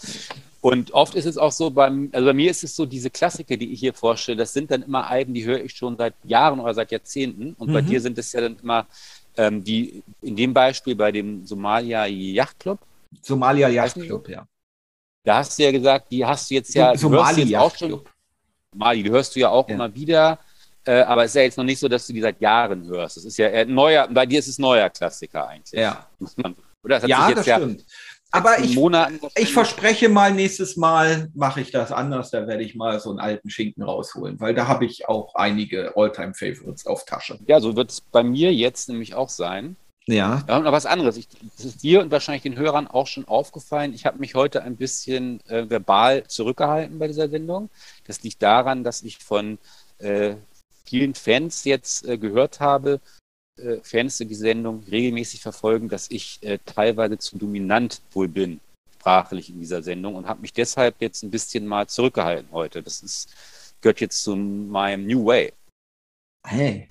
und oft ist es auch so, beim, also bei mir ist es so, diese Klassiker, die ich hier vorstelle, das sind dann immer Alben, die höre ich schon seit Jahren oder seit Jahrzehnten. Und mhm. bei dir sind es ja dann immer ähm, die, in dem Beispiel bei dem Somalia Yacht Club.
Somalia Yacht Club, ja.
Da hast du ja gesagt, die hast du jetzt ja.
Somalia Yacht Club.
Mali, die hörst du ja auch ja. immer wieder. Äh, aber es ist ja jetzt noch nicht so, dass du die seit Jahren hörst. Das ist ja neuer, bei dir ist es neuer Klassiker eigentlich.
Ja. Muss man oder? Das ja, das stimmt. Aber ich, ich verspreche mal, nächstes Mal mache ich das anders. Da werde ich mal so einen alten Schinken rausholen, weil da habe ich auch einige Alltime-Favorites auf Tasche.
Ja, so wird es bei mir jetzt nämlich auch sein.
Ja.
ja noch was anderes. Ich, das ist dir und wahrscheinlich den Hörern auch schon aufgefallen. Ich habe mich heute ein bisschen äh, verbal zurückgehalten bei dieser Sendung. Das liegt daran, dass ich von äh, vielen Fans jetzt äh, gehört habe, äh, Fans die Sendung regelmäßig verfolgen, dass ich äh, teilweise zu dominant wohl bin, sprachlich in dieser Sendung und habe mich deshalb jetzt ein bisschen mal zurückgehalten heute. Das ist, gehört jetzt zu meinem New Way.
Hey.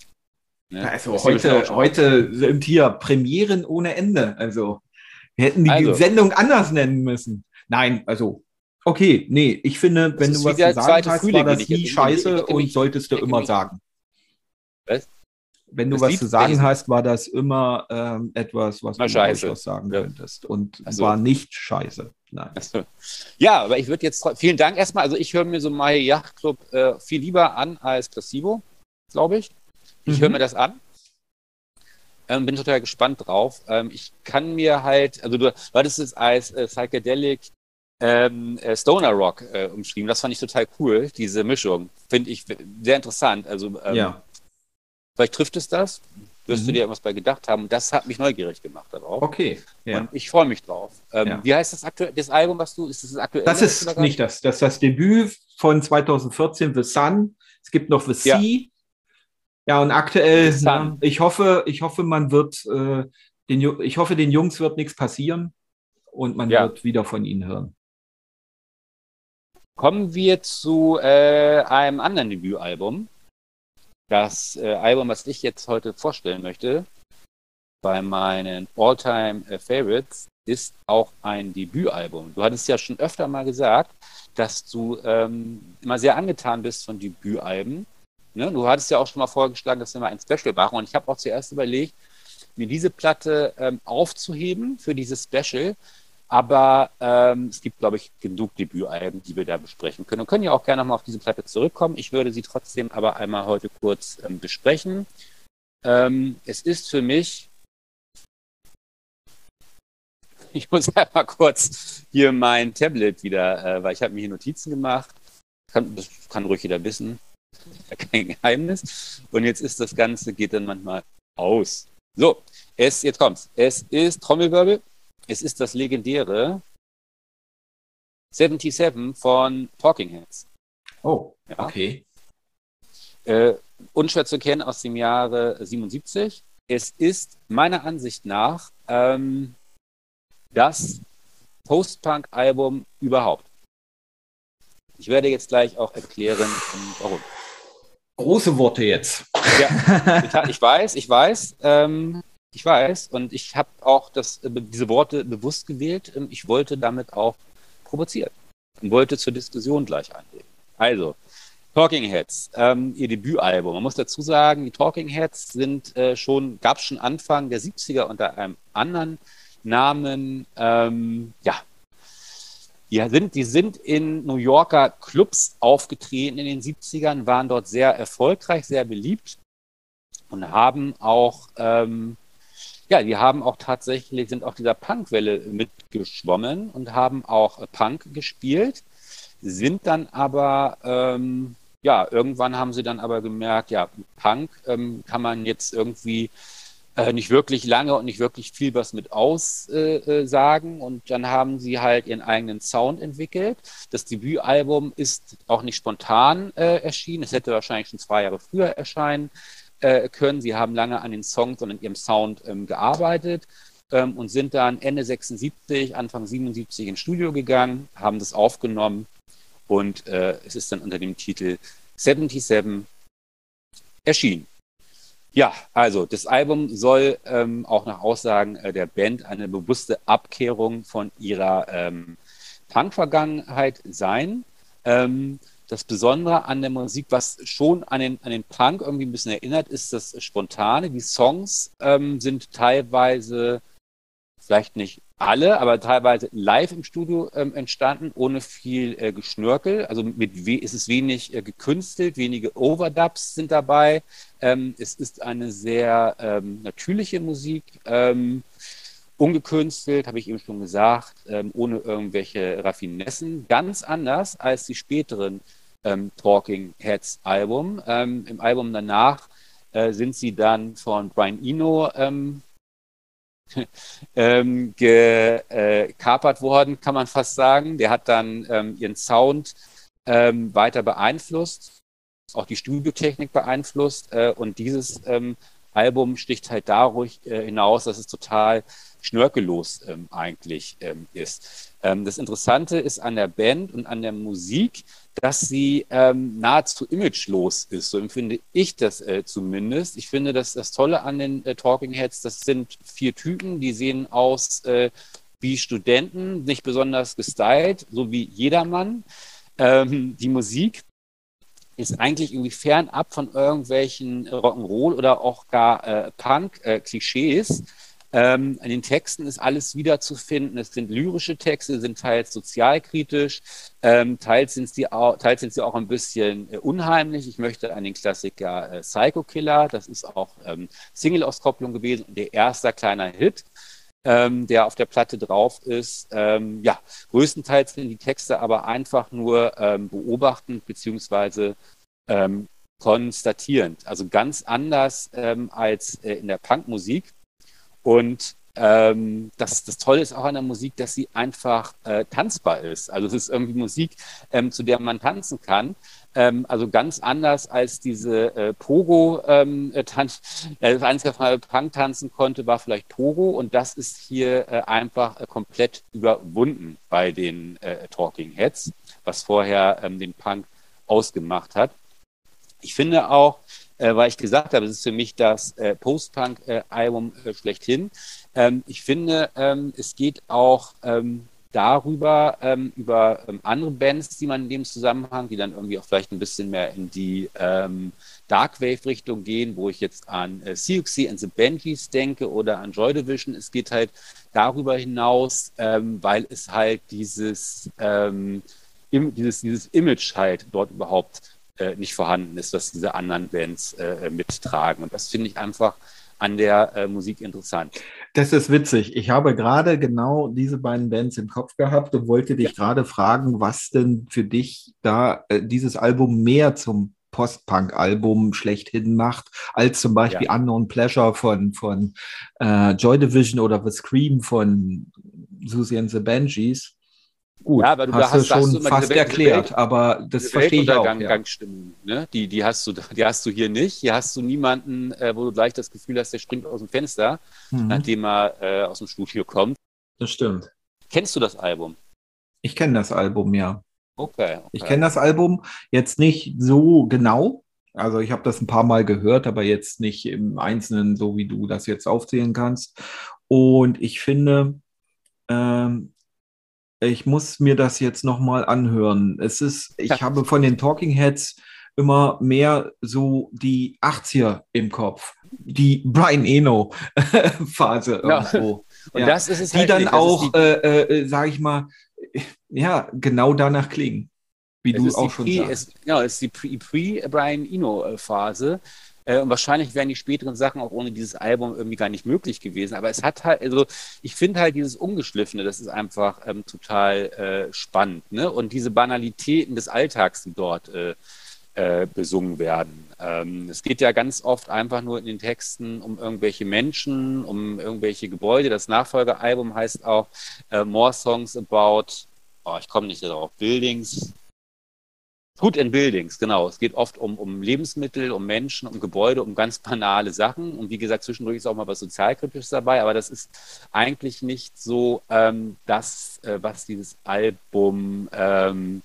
Ne? Also heute, heute sind hier Premieren ohne Ende. Also wir hätten die also, Sendung anders nennen müssen. Nein, also okay, nee, ich finde, wenn du was zu sagen hast, Frühling, war das nie scheiße und solltest du immer sagen. Was? Wenn du das was zu sagen lesen. hast, war das immer ähm, etwas, was
Mal du scheiße.
sagen ja. könntest. Und es war nicht scheiße. Nein. *laughs*
Ja, aber ich würde jetzt vielen Dank erstmal. Also ich höre mir so My Yacht Club äh, viel lieber an als Placebo, glaube ich. Ich mhm. höre mir das an. Ähm, bin total gespannt drauf. Ähm, ich kann mir halt, also du, du hattest es als äh, Psychedelic ähm, äh, Stoner Rock äh, umschrieben. Das fand ich total cool, diese Mischung. Finde ich sehr interessant. Also ähm, ja. Vielleicht trifft es das wirst mhm. du dir irgendwas bei gedacht haben. Das hat mich neugierig gemacht darauf.
Okay.
Ja. Und ich freue mich drauf. Ähm, ja. Wie heißt das aktuelle das Album, was du, ist das aktuell?
Das ist nicht das. Das ist das Debüt von 2014, The Sun. Es gibt noch The Sea. Ja, ja und aktuell, na, ich hoffe, ich hoffe, man wird, äh, den, ich hoffe, den Jungs wird nichts passieren und man wird wieder von ihnen hören.
Kommen wir zu äh, einem anderen Debütalbum. Das äh, Album, was ich jetzt heute vorstellen möchte, bei meinen All-Time äh, Favorites, ist auch ein Debütalbum. Du hattest ja schon öfter mal gesagt, dass du ähm, immer sehr angetan bist von Debütalben. Ne? Du hattest ja auch schon mal vorgeschlagen, dass wir mal ein Special machen. Und ich habe auch zuerst überlegt, mir diese Platte ähm, aufzuheben für dieses Special, aber ähm, es gibt, glaube ich, genug Debütalben, die wir da besprechen können. Und können ja auch gerne nochmal auf diese Platte zurückkommen. Ich würde sie trotzdem aber einmal heute kurz ähm, besprechen. Ähm, es ist für mich, *laughs* ich muss einmal kurz hier mein Tablet wieder, äh, weil ich habe mir hier Notizen gemacht. Kann, das kann ruhig jeder wissen. *laughs* Kein Geheimnis. Und jetzt ist das Ganze, geht dann manchmal aus. So, es, jetzt kommt's. Es ist Trommelwirbel. Es ist das legendäre 77 von Talking Heads.
Oh, ja. okay.
Äh, unschwer zu kennen aus dem Jahre 77. Es ist meiner Ansicht nach ähm, das Post-Punk-Album überhaupt. Ich werde jetzt gleich auch erklären, warum.
Große Worte jetzt.
Ja, ich weiß, ich weiß. Ähm, ich weiß und ich habe auch das, äh, diese Worte bewusst gewählt. Ähm, ich wollte damit auch provozieren und wollte zur Diskussion gleich einlegen. Also, Talking Heads, ähm, ihr Debütalbum. Man muss dazu sagen, die Talking Heads sind äh, schon, gab schon Anfang der 70er unter einem anderen Namen. Ähm, ja, die sind, die sind in New Yorker Clubs aufgetreten in den 70ern, waren dort sehr erfolgreich, sehr beliebt und haben auch ähm, ja, die haben auch tatsächlich, sind auf dieser Punkwelle mitgeschwommen und haben auch Punk gespielt, sind dann aber, ähm, ja, irgendwann haben sie dann aber gemerkt, ja, Punk ähm, kann man jetzt irgendwie äh, nicht wirklich lange und nicht wirklich viel was mit aussagen. Äh, und dann haben sie halt ihren eigenen Sound entwickelt. Das Debütalbum ist auch nicht spontan äh, erschienen. Es hätte wahrscheinlich schon zwei Jahre früher erscheinen äh, können. Sie haben lange an den Songs und an ihrem Sound ähm, gearbeitet ähm, und sind dann Ende 76, Anfang 77 ins Studio gegangen, haben das aufgenommen und äh, es ist dann unter dem Titel 77 erschienen. Ja, also das Album soll ähm, auch nach Aussagen äh, der Band eine bewusste Abkehrung von ihrer ähm, Punk-Vergangenheit sein. Ähm, das Besondere an der Musik, was schon an den, an den Punk irgendwie ein bisschen erinnert, ist das Spontane. Die Songs ähm, sind teilweise, vielleicht nicht alle, aber teilweise live im Studio ähm, entstanden, ohne viel äh, Geschnörkel. Also mit ist es wenig äh, gekünstelt, wenige Overdubs sind dabei. Ähm, es ist eine sehr ähm, natürliche Musik. Ähm, ungekünstelt, habe ich eben schon gesagt, ähm, ohne irgendwelche Raffinessen. Ganz anders als die späteren ähm, Talking Heads Album. Ähm, Im Album danach äh, sind sie dann von Brian Eno ähm, *laughs* ähm, gekapert äh, worden, kann man fast sagen. Der hat dann ähm, ihren Sound ähm, weiter beeinflusst, auch die Studiotechnik beeinflusst äh, und dieses ähm, Album sticht halt dadurch äh, hinaus, dass es total schnörkellos ähm, eigentlich ähm, ist. Ähm, das Interessante ist an der Band und an der Musik, dass sie ähm, nahezu imagelos ist. So empfinde ich das äh, zumindest. Ich finde, dass das Tolle an den äh, Talking Heads, das sind vier Typen, die sehen aus äh, wie Studenten, nicht besonders gestylt, so wie jedermann. Ähm, die Musik ist eigentlich irgendwie fernab von irgendwelchen Rock'n'Roll oder auch gar äh, Punk-Klischees. Ähm, in den Texten ist alles wiederzufinden. Es sind lyrische Texte, sind teils sozialkritisch, ähm, teils sind sie auch, teils sind sie auch ein bisschen äh, unheimlich. Ich möchte an den Klassiker äh, Psycho Killer, das ist auch ähm, Single-Auskopplung gewesen und der erste kleiner Hit. Ähm, der auf der Platte drauf ist. Ähm, ja, größtenteils sind die Texte aber einfach nur ähm, beobachtend beziehungsweise ähm, konstatierend. Also ganz anders ähm, als äh, in der Punkmusik. Und ähm, das, das Tolle ist auch an der Musik, dass sie einfach äh, tanzbar ist. Also es ist irgendwie Musik, ähm, zu der man tanzen kann. Ähm, also ganz anders als diese äh, Pogo-Tanz. Ähm, äh, das einzige Mal Punk tanzen konnte, war vielleicht Pogo und das ist hier äh, einfach äh, komplett überwunden bei den äh, Talking Heads, was vorher ähm, den Punk ausgemacht hat. Ich finde auch, äh, weil ich gesagt habe, es ist für mich das äh, Post-Punk-Album äh, schlechthin. Ähm, ich finde, ähm, es geht auch ähm, darüber, ähm, über ähm, andere Bands, die man in dem Zusammenhang, die dann irgendwie auch vielleicht ein bisschen mehr in die ähm, Darkwave-Richtung gehen, wo ich jetzt an äh, CXC and the Banshees denke oder an Joy Division. Es geht halt darüber hinaus, weil es halt dieses, dieses, dieses Image halt dort überhaupt äh, nicht vorhanden ist, was diese anderen Bands äh, mittragen. Und das finde ich einfach an der äh, Musik interessant.
Das ist witzig. Ich habe gerade genau diese beiden Bands im Kopf gehabt und wollte dich ja. gerade fragen, was denn für dich da äh, dieses Album mehr zum Post-Punk-Album schlechthin macht, als zum Beispiel ja. Unknown Pleasure von, von äh, Joy Division oder The Scream von Susie and the Banshees. Gut, ja, aber du hast, hast du schon fast Welt, erklärt, Welt, aber das verstehe ich auch. Ja.
Gangstimmen, ne? die, die, hast du, die hast du hier nicht. Hier hast du niemanden, äh, wo du gleich das Gefühl hast, der springt aus dem Fenster, mhm. nachdem er äh, aus dem Studio kommt.
Das stimmt.
Kennst du das Album?
Ich kenne das Album, ja.
Okay. okay.
Ich kenne das Album jetzt nicht so genau. Also ich habe das ein paar Mal gehört, aber jetzt nicht im Einzelnen, so wie du das jetzt aufzählen kannst. Und ich finde, ähm, ich muss mir das jetzt nochmal anhören. Es ist, ich ja. habe von den Talking Heads immer mehr so die 80er im Kopf. Die Brian Eno *laughs* Phase ja. irgendwo. *laughs* Und ja. das ist es Die halt dann nicht. auch, äh, äh, sage ich mal, ja, genau danach klingen. Wie es du auch schon
sagst. Es, ja, es ist die Pre-Brian Eno Phase. Äh, und wahrscheinlich wären die späteren Sachen auch ohne dieses Album irgendwie gar nicht möglich gewesen. Aber es hat halt, also ich finde halt dieses Ungeschliffene, das ist einfach ähm, total äh, spannend. Ne? Und diese Banalitäten des Alltags, die dort äh, äh, besungen werden. Ähm, es geht ja ganz oft einfach nur in den Texten um irgendwelche Menschen, um irgendwelche Gebäude. Das Nachfolgealbum heißt auch äh, More Songs About, oh, ich komme nicht darauf, Buildings, Food and Buildings, genau. Es geht oft um, um Lebensmittel, um Menschen, um Gebäude, um ganz banale Sachen. Und wie gesagt, zwischendurch ist auch mal was Sozialkritisches dabei, aber das ist eigentlich nicht so ähm, das, äh, was dieses Album ähm,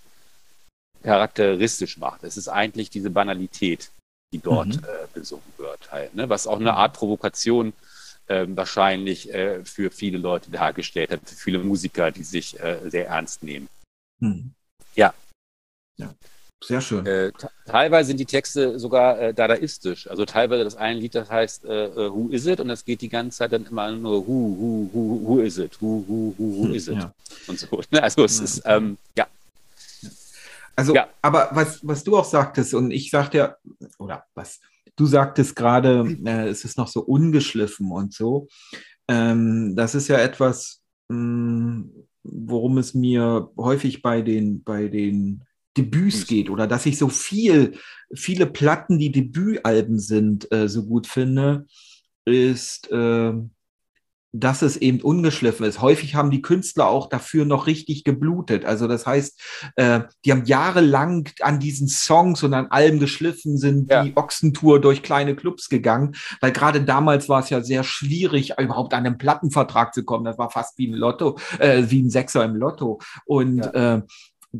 charakteristisch macht. Es ist eigentlich diese Banalität, die dort mhm. äh, besungen wird, halt, ne? was auch eine Art Provokation äh, wahrscheinlich für viele Leute dargestellt hat, für viele Musiker, die sich äh, sehr ernst nehmen. Mhm. Ja.
Ja. Sehr schön.
Äh, teilweise sind die Texte sogar äh, dadaistisch. Also teilweise das eine Lied, das heißt äh, äh, Who is it? Und das geht die ganze Zeit dann immer nur Who, who, who, who is it? Who, who, who, who is it? Ja. Und so. *laughs* Also es ja. ist, ähm, ja.
Also, ja. aber was, was du auch sagtest, und ich sagte ja, oder was, du sagtest gerade, äh, es ist noch so ungeschliffen und so. Ähm, das ist ja etwas, mh, mm, worum es mir häufig bei den, bei den Debüts geht oder dass ich so viel, viele Platten, die Debütalben sind, äh, so gut finde, ist, äh, dass es eben ungeschliffen ist. Häufig haben die Künstler auch dafür noch richtig geblutet. Also das heißt, äh, die haben jahrelang an diesen Songs und an allem geschliffen, sind ja. die Ochsentour durch kleine Clubs gegangen, weil gerade damals war es ja sehr schwierig, überhaupt an einen Plattenvertrag zu kommen. Das war fast wie ein Lotto, äh, wie ein Sechser im Lotto. Und ja. äh,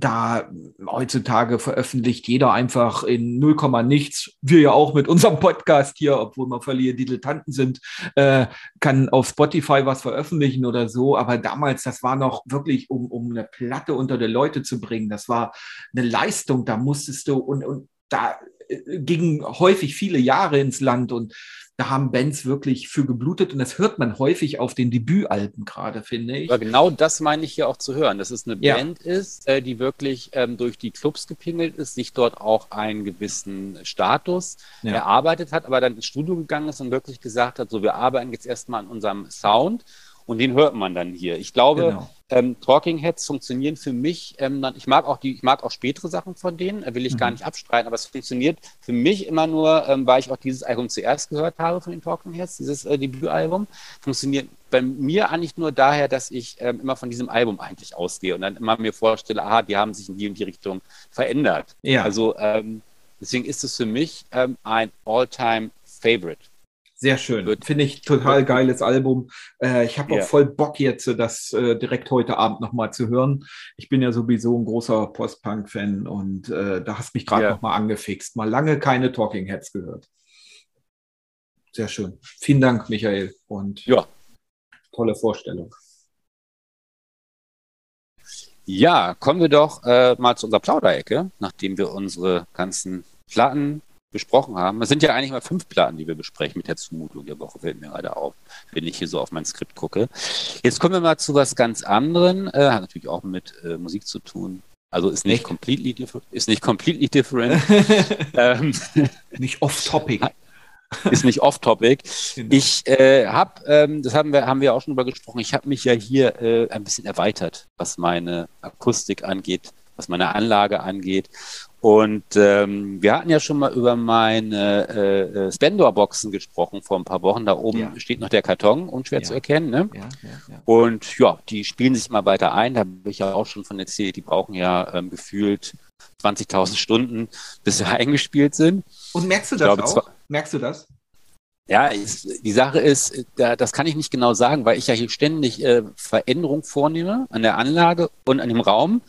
da heutzutage veröffentlicht jeder einfach in 0, nichts. Wir ja auch mit unserem Podcast hier, obwohl wir verliere Dilettanten sind, äh, kann auf Spotify was veröffentlichen oder so. Aber damals, das war noch wirklich, um, um eine Platte unter die Leute zu bringen. Das war eine Leistung. Da musstest du und, und da äh, ging häufig viele Jahre ins Land und da haben Bands wirklich für geblutet und das hört man häufig auf den Debütalben gerade, finde ich.
Aber genau das meine ich hier auch zu hören, dass es eine ja. Band ist, äh, die wirklich ähm, durch die Clubs gepingelt ist, sich dort auch einen gewissen Status ja. erarbeitet hat, aber dann ins Studio gegangen ist und wirklich gesagt hat, so wir arbeiten jetzt erstmal an unserem Sound und den hört man dann hier. Ich glaube, genau. ähm, Talking Heads funktionieren für mich. Ähm, ich mag auch die, ich mag auch spätere Sachen von denen, will ich mhm. gar nicht abstreiten, aber es funktioniert für mich immer nur, ähm, weil ich auch dieses Album zuerst gehört habe von den Talking Heads, dieses äh, Debütalbum. Funktioniert bei mir eigentlich nur daher, dass ich ähm, immer von diesem Album eigentlich ausgehe und dann immer mir vorstelle, aha, die haben sich in die und die Richtung verändert. Ja. Also ähm, deswegen ist es für mich ähm, ein All-Time Favorite.
Sehr schön. Finde ich total geiles Album. Äh, ich habe auch ja. voll Bock jetzt, das äh, direkt heute Abend nochmal zu hören. Ich bin ja sowieso ein großer Post-Punk-Fan und äh, da hast mich gerade ja. nochmal angefixt. Mal lange keine Talking Heads gehört. Sehr schön. Vielen Dank, Michael. Und ja. tolle Vorstellung.
Ja, kommen wir doch äh, mal zu unserer Plauderecke, nachdem wir unsere ganzen Platten besprochen haben. Es sind ja eigentlich mal fünf Platten, die wir besprechen mit der Zumutung der Woche, fällt mir gerade auf, wenn ich hier so auf mein Skript gucke. Jetzt kommen wir mal zu was ganz anderem, äh, hat natürlich auch mit äh, Musik zu tun. Also ist nicht completely different. Ist nicht completely different. *laughs*
ähm, nicht off-topic. *laughs*
Ist nicht off-topic. Genau. Ich äh, habe, ähm, das haben wir, haben wir auch schon drüber gesprochen, ich habe mich ja hier äh, ein bisschen erweitert, was meine Akustik angeht, was meine Anlage angeht. Und ähm, wir hatten ja schon mal über meine äh, äh, Spendor-Boxen gesprochen vor ein paar Wochen. Da oben ja. steht noch der Karton, unschwer ja. zu erkennen. Ne? Ja, Und ja, die spielen sich immer weiter ein. Da habe ich ja auch schon von erzählt, die brauchen ja ähm, gefühlt 20.000 Stunden, bis sie *laughs* eingespielt sind.
Und merkst du das glaube, auch? Merkst du das?
Ja, die Sache ist, das kann ich nicht genau sagen, weil ich ja hier ständig äh, Veränderungen vornehme an der Anlage und an dem Raum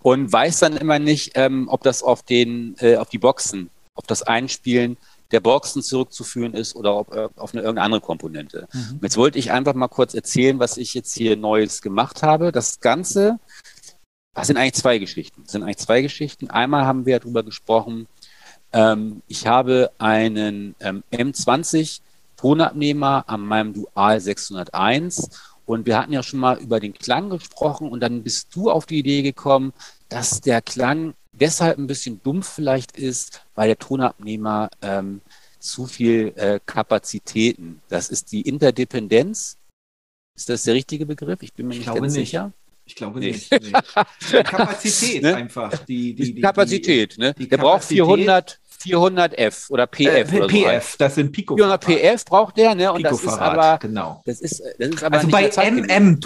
und weiß dann immer nicht, ähm, ob das auf den, äh, auf die Boxen, auf das Einspielen der Boxen zurückzuführen ist oder ob, äh, auf eine irgendeine andere Komponente. Mhm. Jetzt wollte ich einfach mal kurz erzählen, was ich jetzt hier Neues gemacht habe. Das Ganze, das sind eigentlich zwei Geschichten. Das sind eigentlich zwei Geschichten. Einmal haben wir darüber gesprochen, ähm, ich habe einen ähm, M20 Tonabnehmer an meinem Dual 601 und wir hatten ja schon mal über den Klang gesprochen und dann bist du auf die Idee gekommen, dass der Klang deshalb ein bisschen dumpf vielleicht ist, weil der Tonabnehmer ähm, zu viel äh, Kapazitäten. Das ist die Interdependenz. Ist das der richtige Begriff? Ich bin mir ich nicht ganz nicht. sicher.
Ich glaube nee. nicht. Nee. *laughs* Kapazität ne? einfach.
Die, die, die Kapazität. Die, ne? Die der braucht 400, 400 F oder PF. Äh, oder
PF, so das sind Pico.
400 PF braucht der, ne? Und das ist aber,
genau.
Das ist, das ist aber
also bei MM,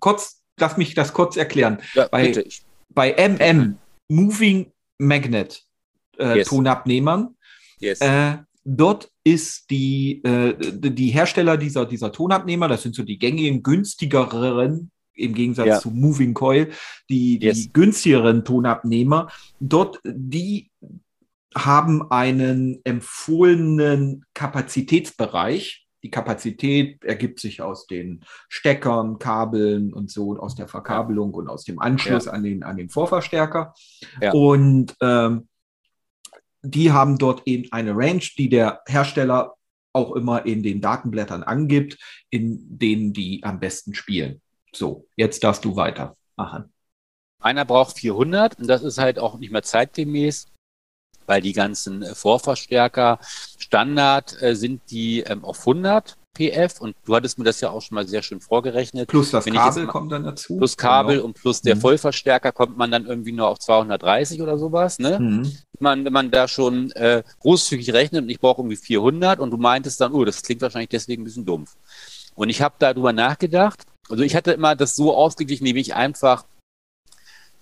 kurz, lass mich das kurz erklären. Ja, bei, bitte. bei MM, Moving Magnet äh, yes. Tonabnehmern, yes. äh, dort ist die, äh, die Hersteller dieser, dieser Tonabnehmer, das sind so die gängigen, günstigeren im Gegensatz ja. zu Moving Coil, die, die yes. günstigeren Tonabnehmer, dort, die haben einen empfohlenen Kapazitätsbereich. Die Kapazität ergibt sich aus den Steckern, Kabeln und so, aus der Verkabelung und aus dem Anschluss ja. an, den, an den Vorverstärker. Ja. Und ähm, die haben dort eben eine Range, die der Hersteller auch immer in den Datenblättern angibt, in denen die am besten spielen. So, jetzt darfst du weitermachen.
Einer braucht 400 und das ist halt auch nicht mehr zeitgemäß, weil die ganzen Vorverstärker Standard äh, sind die ähm, auf 100 PF und du hattest mir das ja auch schon mal sehr schön vorgerechnet.
Plus das Wenn Kabel mal, kommt dann dazu.
Plus Kabel genau. und plus der mhm. Vollverstärker kommt man dann irgendwie nur auf 230 oder sowas. Ne? Mhm. Man, wenn man da schon äh, großzügig rechnet und ich brauche irgendwie 400 und du meintest dann, oh, das klingt wahrscheinlich deswegen ein bisschen dumpf. Und ich habe darüber nachgedacht also ich hatte immer das so ausgeglichen, wie ich einfach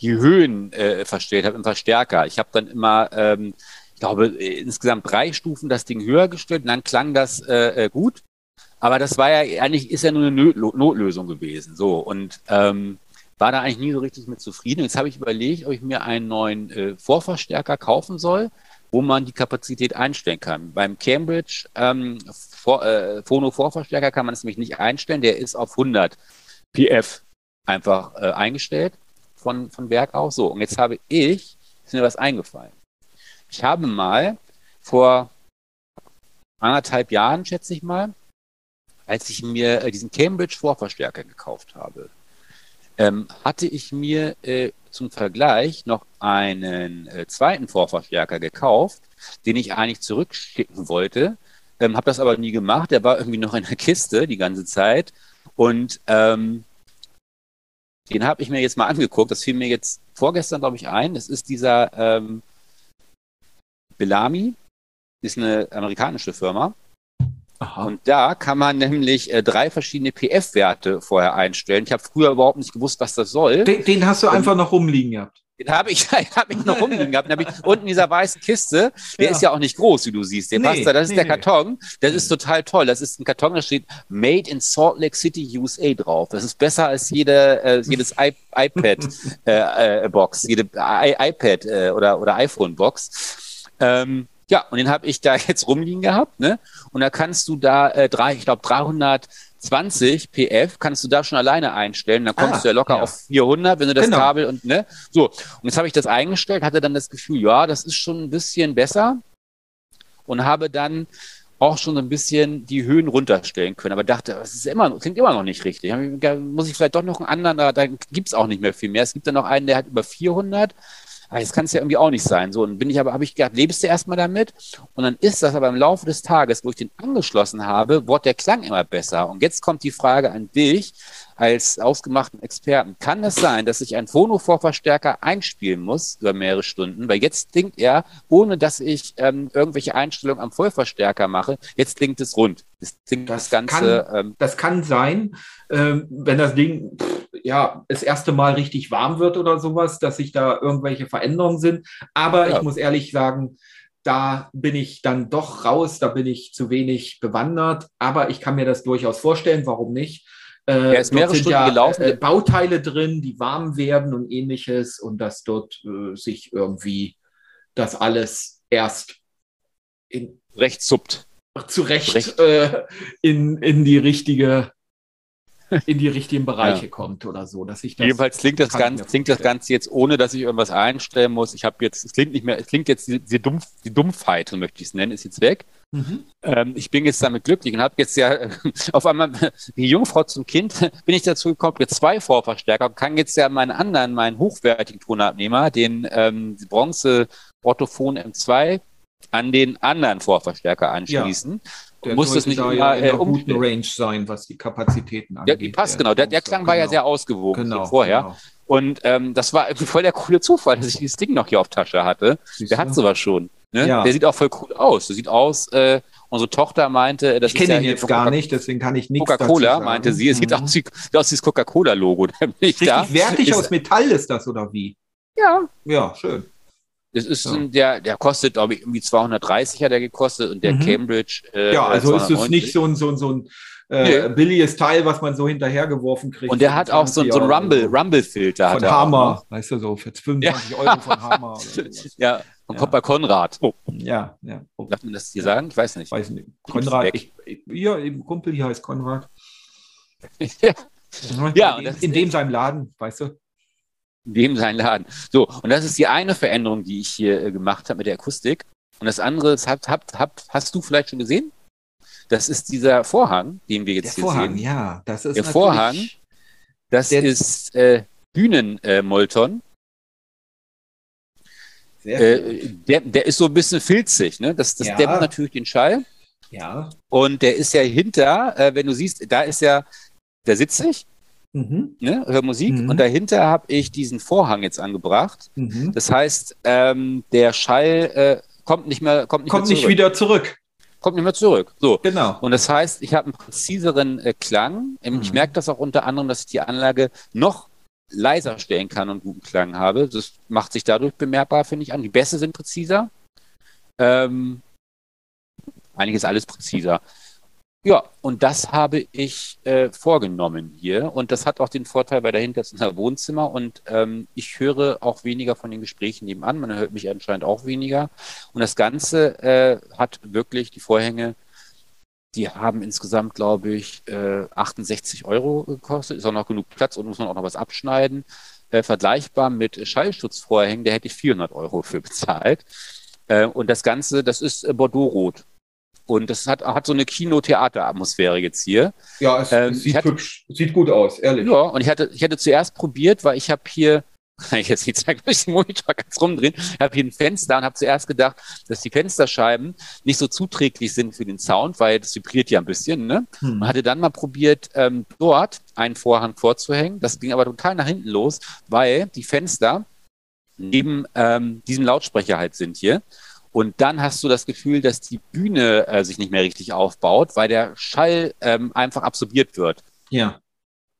die Höhen äh, verstellt habe im Verstärker. Ich habe dann immer, ähm, ich glaube, insgesamt drei Stufen das Ding höher gestellt und dann klang das äh, äh gut. Aber das war ja eigentlich, ist ja nur eine Notlösung gewesen. So und ähm, war da eigentlich nie so richtig mit zufrieden. Jetzt habe ich überlegt, ob ich mir einen neuen äh, Vorverstärker kaufen soll, wo man die Kapazität einstellen kann. Beim Cambridge ähm, Vor, äh, Phono-Vorverstärker kann man es nämlich nicht einstellen, der ist auf 100 PF einfach äh, eingestellt von, von Werk aus. So, und jetzt habe ich, ist mir was eingefallen. Ich habe mal vor anderthalb Jahren, schätze ich mal, als ich mir äh, diesen Cambridge Vorverstärker gekauft habe, ähm, hatte ich mir äh, zum Vergleich noch einen äh, zweiten Vorverstärker gekauft, den ich eigentlich zurückschicken wollte, ähm, habe das aber nie gemacht. Der war irgendwie noch in der Kiste die ganze Zeit und ähm, den habe ich mir jetzt mal angeguckt. Das fiel mir jetzt vorgestern, glaube ich, ein. Das ist dieser ähm, Bellamy, ist eine amerikanische Firma. Aha. Und da kann man nämlich äh, drei verschiedene PF-Werte vorher einstellen. Ich habe früher überhaupt nicht gewusst, was das soll.
Den, den hast du einfach noch rumliegen gehabt.
Den habe ich, *laughs* hab ich noch rumliegen gehabt. Den habe ich unten in dieser weißen Kiste. Der ja. ist ja auch nicht groß, wie du siehst. Der nee, passt da. Das ist nee, der Karton. Das ist total toll. Das ist ein Karton, da steht Made in Salt Lake City, USA drauf. Das ist besser als jede, äh, jedes iPad-Box, *laughs* äh, äh, jede iPad äh, oder, oder iPhone-Box. Ähm, ja, und den habe ich da *laughs* jetzt rumliegen gehabt, ne? Und da kannst du da äh, drei, ich glaube 320 PF kannst du da schon alleine einstellen. Dann kommst ah, du ja locker ja. auf 400, wenn du das genau. Kabel und ne, so. Und jetzt habe ich das eingestellt, hatte dann das Gefühl, ja, das ist schon ein bisschen besser und habe dann auch schon ein bisschen die Höhen runterstellen können, aber dachte, das ist immer, klingt immer noch nicht richtig. Muss ich vielleicht doch noch einen anderen, da, da gibt es auch nicht mehr viel mehr. Es gibt dann noch einen, der hat über 400 aber das kann es ja irgendwie auch nicht sein. So, und bin ich aber, habe ich gedacht, lebst du erstmal damit? Und dann ist das aber im Laufe des Tages, wo ich den angeschlossen habe, wurde der Klang immer besser. Und jetzt kommt die Frage an dich als ausgemachten Experten. Kann es sein, dass ich einen Phono-Vorverstärker einspielen muss über mehrere Stunden? Weil jetzt klingt er, ohne dass ich ähm, irgendwelche Einstellungen am Vollverstärker mache, jetzt klingt es rund.
Das, das, Ganze. Kann, ähm, das kann sein, ähm, wenn das Ding pff, ja das erste Mal richtig warm wird oder sowas, dass sich da irgendwelche Veränderungen sind. Aber ja. ich muss ehrlich sagen, da bin ich dann doch raus, da bin ich zu wenig bewandert. Aber ich kann mir das durchaus vorstellen, warum nicht.
Äh, er ist mehrere sind Stunden ja, gelaufen. Äh,
Bauteile drin, die warm werden und ähnliches und dass dort äh, sich irgendwie das alles erst
in, recht suppt
zurecht äh, in, in die richtige in die richtigen Bereiche ja. kommt oder so, dass ich
das Jedenfalls klingt das Ganze, klingt das Ganze jetzt ohne, dass ich irgendwas einstellen muss. Ich habe jetzt, es klingt nicht mehr, es klingt jetzt die, die, Dumpf, die Dumpfheit, möchte ich es nennen, ist jetzt weg. Mhm. Ähm, ich bin jetzt damit glücklich und habe jetzt ja *laughs* auf einmal *laughs* die Jungfrau zum Kind *laughs* bin ich dazu gekommen, jetzt zwei Vorverstärker und kann jetzt ja meinen anderen, meinen hochwertigen Tonabnehmer, den ähm, Bronze Orthophon M2 an den anderen Vorverstärker anschließen. Ja.
Der muss das nicht da immer, in äh, guten Range sein, was die Kapazitäten
angeht. Ja, die passt, genau. Der, der Klang genau. war ja genau. sehr ausgewogen genau, vorher. Genau. Und ähm, das war *laughs* voll der coole Zufall, dass ich dieses Ding noch hier auf Tasche hatte. Siehst der hat sowas schon. Ne? Ja. Der sieht auch voll cool aus. Der sieht aus, äh, unsere Tochter meinte,
das ich kenne ja ihn jetzt gar nicht, deswegen kann ich nichts
Coca-Cola meinte sie, es mhm. sieht aus wie, aus das Coca-Cola-Logo. *laughs*
Da. wertig aus Metall ist das, oder wie?
Ja.
Ja, schön.
Das ist ja. ein, der, der kostet, glaube ich, irgendwie 230 hat er gekostet und der mhm. Cambridge.
Äh, ja, also 290. ist es nicht so ein, so ein, so ein äh, nee. billiges Teil, was man so hinterhergeworfen kriegt.
Und der hat auch so, so einen Rumble, Rumble-Filter.
Von Hammer, ne? weißt du, so für 25 ja. Euro von *laughs* Hammer.
Ja, von ja. Konrad.
Oh. Ja, ja.
Oh. Darf man das hier sagen? Ich weiß nicht.
Weiß nicht. Konrad, ich, ja, eben Kumpel hier heißt Konrad. *laughs*
ja.
ja in, in dem seinem Laden, weißt du
dem sein Laden. So, und das ist die eine Veränderung, die ich hier äh, gemacht habe mit der Akustik. Und das andere, das hab, hab, hab, hast du vielleicht schon gesehen? Das ist dieser Vorhang, den wir jetzt der hier
Vorhang,
sehen.
ja, das ist
der Vorhang. Das ist äh, Bühnenmolton. Äh, der, der ist so ein bisschen filzig, ne? Das, das ja. dämmt natürlich den Schall.
Ja.
Und der ist ja hinter, äh, wenn du siehst, da ist ja, der sitzt sich Mhm. Ne, hör Musik. Mhm. Und dahinter habe ich diesen Vorhang jetzt angebracht. Mhm. Das heißt, ähm, der Schall äh, kommt nicht mehr, kommt nicht,
kommt mehr nicht wieder zurück.
Kommt nicht mehr zurück. So.
Genau.
Und das heißt, ich habe einen präziseren äh, Klang. Ähm, ich mhm. merke das auch unter anderem, dass ich die Anlage noch leiser stellen kann und guten Klang habe. Das macht sich dadurch bemerkbar, finde ich, an. Die Bässe sind präziser. Ähm, eigentlich ist alles präziser. Ja, und das habe ich äh, vorgenommen hier. Und das hat auch den Vorteil, weil dahinter ist unser Wohnzimmer und ähm, ich höre auch weniger von den Gesprächen nebenan. Man hört mich anscheinend auch weniger. Und das Ganze äh, hat wirklich die Vorhänge, die haben insgesamt, glaube ich, äh, 68 Euro gekostet. Ist auch noch genug Platz und muss man auch noch was abschneiden. Äh, vergleichbar mit Schallschutzvorhängen, da hätte ich 400 Euro für bezahlt. Äh, und das Ganze, das ist äh, Bordeaux-Rot. Und das hat, hat so eine Kino-Theater-Atmosphäre jetzt hier.
Ja, es, ähm, es sieht, hatte, hübsch, sieht gut aus, ehrlich.
Ja, und ich hatte, ich hatte zuerst probiert, weil ich habe hier kann *laughs* ich jetzt nicht zeigen, durch den Monitor ganz rumdrehen. Ich habe hier ein Fenster und habe zuerst gedacht, dass die Fensterscheiben nicht so zuträglich sind für den Sound, weil das vibriert ja ein bisschen. Ne? Hm. Und hatte dann mal probiert, ähm, dort einen Vorhang vorzuhängen. Das ging aber total nach hinten los, weil die Fenster neben ähm, diesem Lautsprecher halt sind hier. Und dann hast du das Gefühl, dass die Bühne äh, sich nicht mehr richtig aufbaut, weil der Schall ähm, einfach absorbiert wird.
Ja.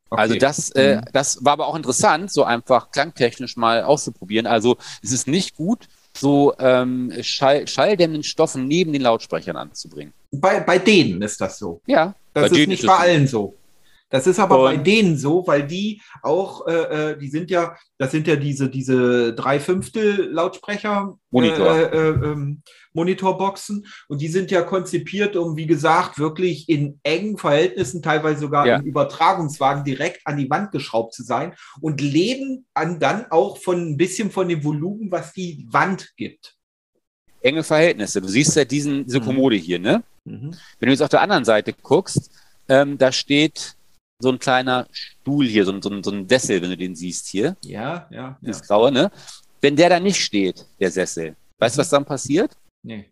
Okay. Also das, äh, mhm. das war aber auch interessant, so einfach klangtechnisch mal auszuprobieren. Also es ist nicht gut, so ähm, Schall, schalldämmenden Stoffen neben den Lautsprechern anzubringen.
Bei, bei denen ist das so.
Ja.
Das ist nicht bei allen so. Das ist aber und bei denen so, weil die auch, äh, äh, die sind ja, das sind ja diese, diese drei Fünftel Lautsprecher
Monitor.
Äh, äh, ähm, Monitorboxen und die sind ja konzipiert, um, wie gesagt, wirklich in engen Verhältnissen, teilweise sogar ja. im Übertragungswagen direkt an die Wand geschraubt zu sein und leben an, dann auch von ein bisschen von dem Volumen, was die Wand gibt.
Enge Verhältnisse. Du siehst ja diesen, diese mhm. Kommode hier, ne? Mhm. Wenn du jetzt auf der anderen Seite guckst, ähm, da steht so ein kleiner Stuhl hier, so ein, so, ein, so ein Sessel, wenn du den siehst hier.
Ja, ja.
Das ja. Graue, ne? Wenn der da nicht steht, der Sessel, weißt du, was dann passiert?
Nee.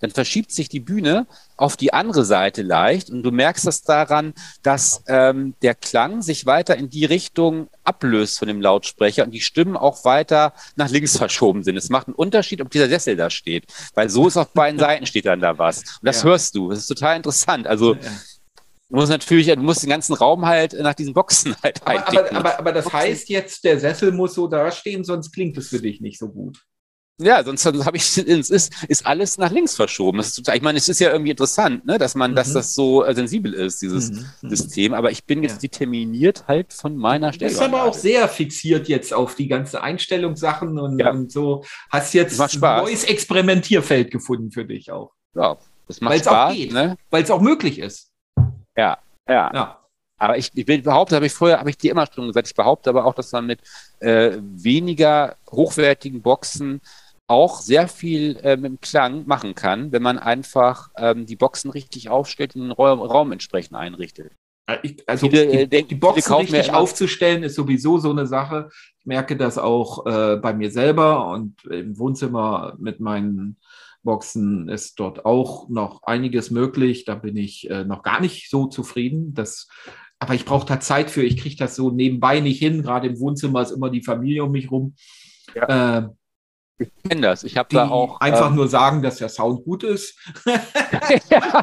Dann verschiebt sich die Bühne auf die andere Seite leicht und du merkst das daran, dass ähm, der Klang sich weiter in die Richtung ablöst von dem Lautsprecher und die Stimmen auch weiter nach links *laughs* verschoben sind. Es macht einen Unterschied, ob dieser Sessel da steht, weil so ist auf beiden *laughs* Seiten steht dann da was. Und das ja. hörst du. Das ist total interessant. Also ja Du musst natürlich, du musst den ganzen Raum halt nach diesen Boxen *laughs* halt
aber, aber, aber, aber, das Boxen. heißt jetzt, der Sessel muss so dastehen, sonst klingt es für dich nicht so gut.
Ja, sonst habe ich, *laughs* es ist, ist alles nach links verschoben. Ist ich meine, es ist ja irgendwie interessant, ne, dass man, mhm. dass das so äh, sensibel ist, dieses mhm. mhm. System. Aber ich bin jetzt ja. determiniert halt von meiner Stelle.
Du bist aber auch sehr fixiert jetzt auf die ganze Einstellungssachen und, ja. und so. Hast jetzt ein neues Experimentierfeld gefunden für dich auch.
Ja, das macht Weil's Spaß.
Ne? Weil es auch möglich ist.
Ja, ja. ja. Aber ich, ich behaupte, habe ich vorher, habe ich dir immer schon gesagt, ich behaupte aber auch, dass man mit äh, weniger hochwertigen Boxen auch sehr viel äh, mit dem Klang machen kann, wenn man einfach ähm, die Boxen richtig aufstellt und den Raum, Raum entsprechend einrichtet.
Ich, also viele, die, äh, die Boxen richtig aufzustellen ist sowieso so eine Sache. Ich merke das auch äh, bei mir selber und im Wohnzimmer mit meinen Boxen ist dort auch noch einiges möglich. Da bin ich äh, noch gar nicht so zufrieden. Das, aber ich brauche da Zeit für. Ich kriege das so nebenbei nicht hin. Gerade im Wohnzimmer ist immer die Familie um mich rum.
Ja. Äh, ich kenne das. Ich habe da auch.
Einfach ähm, nur sagen, dass der Sound gut ist. *laughs*
ja,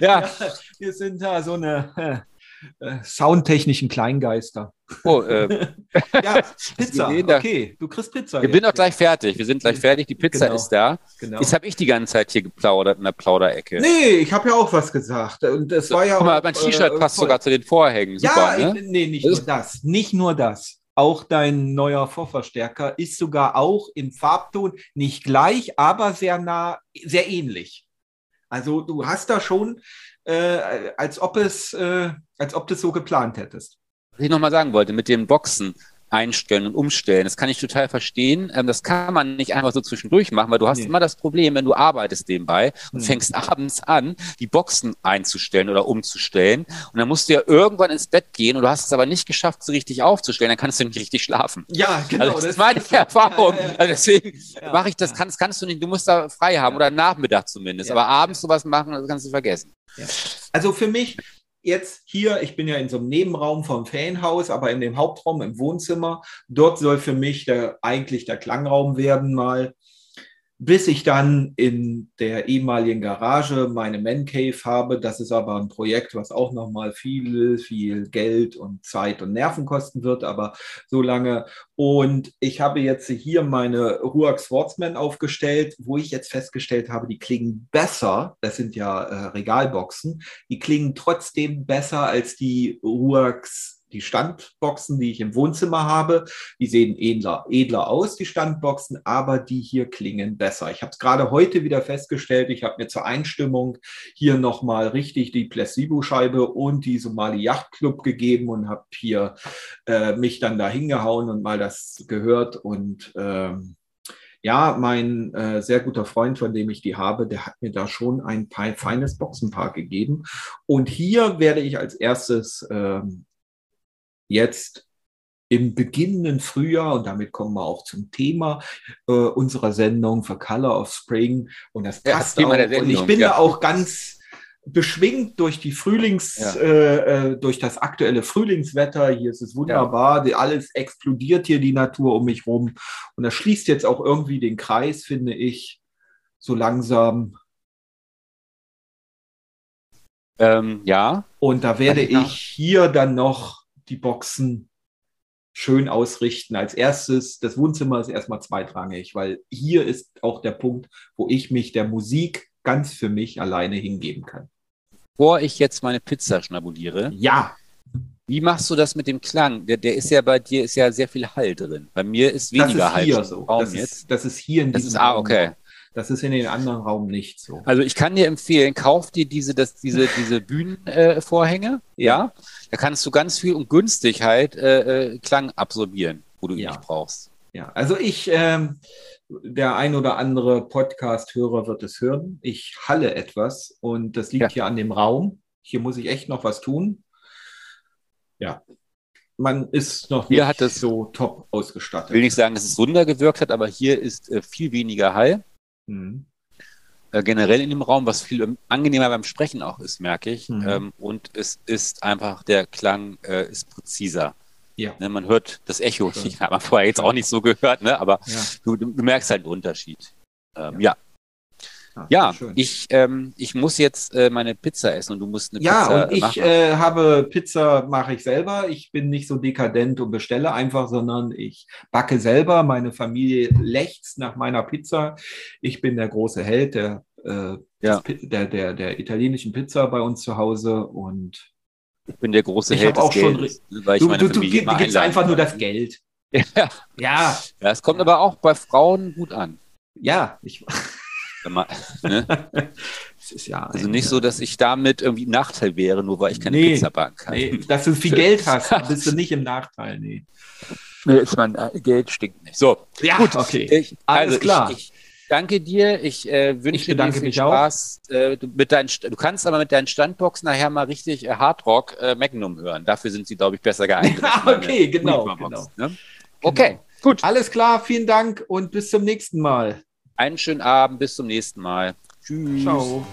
ja. *laughs*
Wir sind da so eine *laughs* äh, soundtechnischen Kleingeister.
Oh, äh. *laughs*
ja, Pizza. Okay, du kriegst Pizza.
Wir sind auch gleich fertig. Wir sind gleich fertig. Die Pizza genau. ist da. Genau. Jetzt habe ich die ganze Zeit hier geplaudert in der Plauderecke.
Nee, ich habe ja auch was gesagt. Und das war ja.
Guck mal, mein T-Shirt äh, passt voll. sogar zu den Vorhängen. Super, ja,
ne? nee, nicht nur das. Nicht nur das. Auch dein neuer Vorverstärker ist sogar auch im Farbton nicht gleich, aber sehr nah, sehr ähnlich. Also du hast da schon äh, als ob es, äh, als ob du es so geplant hättest.
Was ich nochmal sagen wollte, mit den Boxen, einstellen und umstellen. Das kann ich total verstehen. Ähm, das kann man nicht einfach so zwischendurch machen, weil du hast nee. immer das Problem, wenn du arbeitest nebenbei und mhm. fängst abends an, die Boxen einzustellen oder umzustellen. Und dann musst du ja irgendwann ins Bett gehen und du hast es aber nicht geschafft, sie richtig aufzustellen. Dann kannst du nicht richtig schlafen.
Ja, genau.
Also das ist meine Erfahrung. Ja, ja, ja. Also deswegen mache ich das, kannst, kannst du nicht, du musst da frei haben oder Nachmittag zumindest. Aber abends sowas machen, das kannst du vergessen.
Also für mich, jetzt hier, ich bin ja in so einem Nebenraum vom Fanhaus, aber in dem Hauptraum im Wohnzimmer. Dort soll für mich der, eigentlich der Klangraum werden mal bis ich dann in der ehemaligen Garage meine Man Cave habe. Das ist aber ein Projekt, was auch nochmal viel, viel Geld und Zeit und Nerven kosten wird, aber so lange. Und ich habe jetzt hier meine Ruach Sportsman aufgestellt, wo ich jetzt festgestellt habe, die klingen besser. Das sind ja äh, Regalboxen. Die klingen trotzdem besser als die Ruachs die Standboxen, die ich im Wohnzimmer habe, die sehen edler, edler aus, die Standboxen, aber die hier klingen besser. Ich habe es gerade heute wieder festgestellt. Ich habe mir zur Einstimmung hier nochmal richtig die Placebo-Scheibe und die Somali Yacht Club gegeben und habe hier äh, mich dann da hingehauen und mal das gehört und ähm, ja, mein äh, sehr guter Freund, von dem ich die habe, der hat mir da schon ein feines Boxenpaar gegeben. Und hier werde ich als erstes ähm, jetzt im beginnenden Frühjahr, und damit kommen wir auch zum Thema äh, unserer Sendung für Color of Spring. Und das passt ja, das auch. und ich bin ja. da auch ganz beschwingt durch die Frühlings, ja. äh, äh, durch das aktuelle Frühlingswetter. Hier ist es wunderbar, ja. alles explodiert hier die Natur um mich rum. Und das schließt jetzt auch irgendwie den Kreis, finde ich, so langsam.
Ähm, ja.
Und da werde ich hier dann noch die Boxen schön ausrichten. Als erstes, das Wohnzimmer ist erstmal zweitrangig, weil hier ist auch der Punkt, wo ich mich der Musik ganz für mich alleine hingeben kann
bevor ich jetzt meine Pizza schnabuliere.
Ja.
Wie machst du das mit dem Klang? Der, der ist ja bei dir ist ja sehr viel Hall drin. Bei mir ist weniger
das ist
Hall.
Hier so. Raum das. Ist, das ist hier in
das diesem ist, ah, okay.
Das ist in den anderen Raum nicht so.
Also ich kann dir empfehlen, kauf dir diese, das, diese, diese Bühnenvorhänge. Äh, ja. Da kannst du ganz viel und günstig halt äh, äh Klang absorbieren, wo du ihn ja. nicht brauchst.
Ja, also ich, ähm, der ein oder andere Podcast-Hörer wird es hören. Ich halle etwas und das liegt ja. hier an dem Raum. Hier muss ich echt noch was tun. Ja, man ist noch
hier nicht es, so top ausgestattet. Ich will nicht sagen, dass es runtergewirkt hat, aber hier ist äh, viel weniger Hall. Mhm. Äh, generell in dem Raum, was viel angenehmer beim Sprechen auch ist, merke ich. Mhm. Ähm, und es ist einfach, der Klang äh, ist präziser. Ja. Ne, man hört das Echo. Schön. *laughs* Ich habe vorher jetzt auch nicht so gehört, ne? aber ja. du, du, merkst halt den Unterschied. Ähm, ja. Ja, ja ich, ähm, ich muss jetzt äh, meine Pizza essen und du musst eine
ja,
Pizza
Ja, und ich äh, habe Pizza, mache ich selber. Ich bin nicht so dekadent und bestelle einfach, sondern ich backe selber. Meine Familie lechzt nach meiner Pizza. Ich bin der große Held der, äh, ja. der, der, der italienischen Pizza bei uns zu Hause und
ich bin der große ich Held
des Geldes, weil ich du, meine du, Familie du, du gibst einfach nur das Geld. *laughs*
Ja. ja. Ja, es kommt aber auch bei Frauen gut an.
Ja, ich.
Man, ne? *laughs* ja also nicht so, dass ich damit irgendwie im Nachteil wäre, nur weil ich keine nee, Pizza backen kann.
Nee, dass du viel Geld hast, bist du nicht im Nachteil, nee.
Nee, ist mein äh, Geld stinkt nicht. So,
ja, gut. Okay.
Ich, Alles also klar. Ich, ich, danke dir. Ich äh, wünsche
dir viel Spaß.
Äh, du, mit deinen, du kannst aber mit deinen Standbox nachher mal richtig äh, Hardrock äh, Magnum hören. Dafür sind sie, glaube ich, besser geeignet. *laughs*
okay, genau. genau. Ne?
Okay, genau. gut.
Alles klar, vielen Dank und bis zum nächsten Mal.
Einen schönen Abend, bis zum nächsten Mal.
Tschüss. Ciao.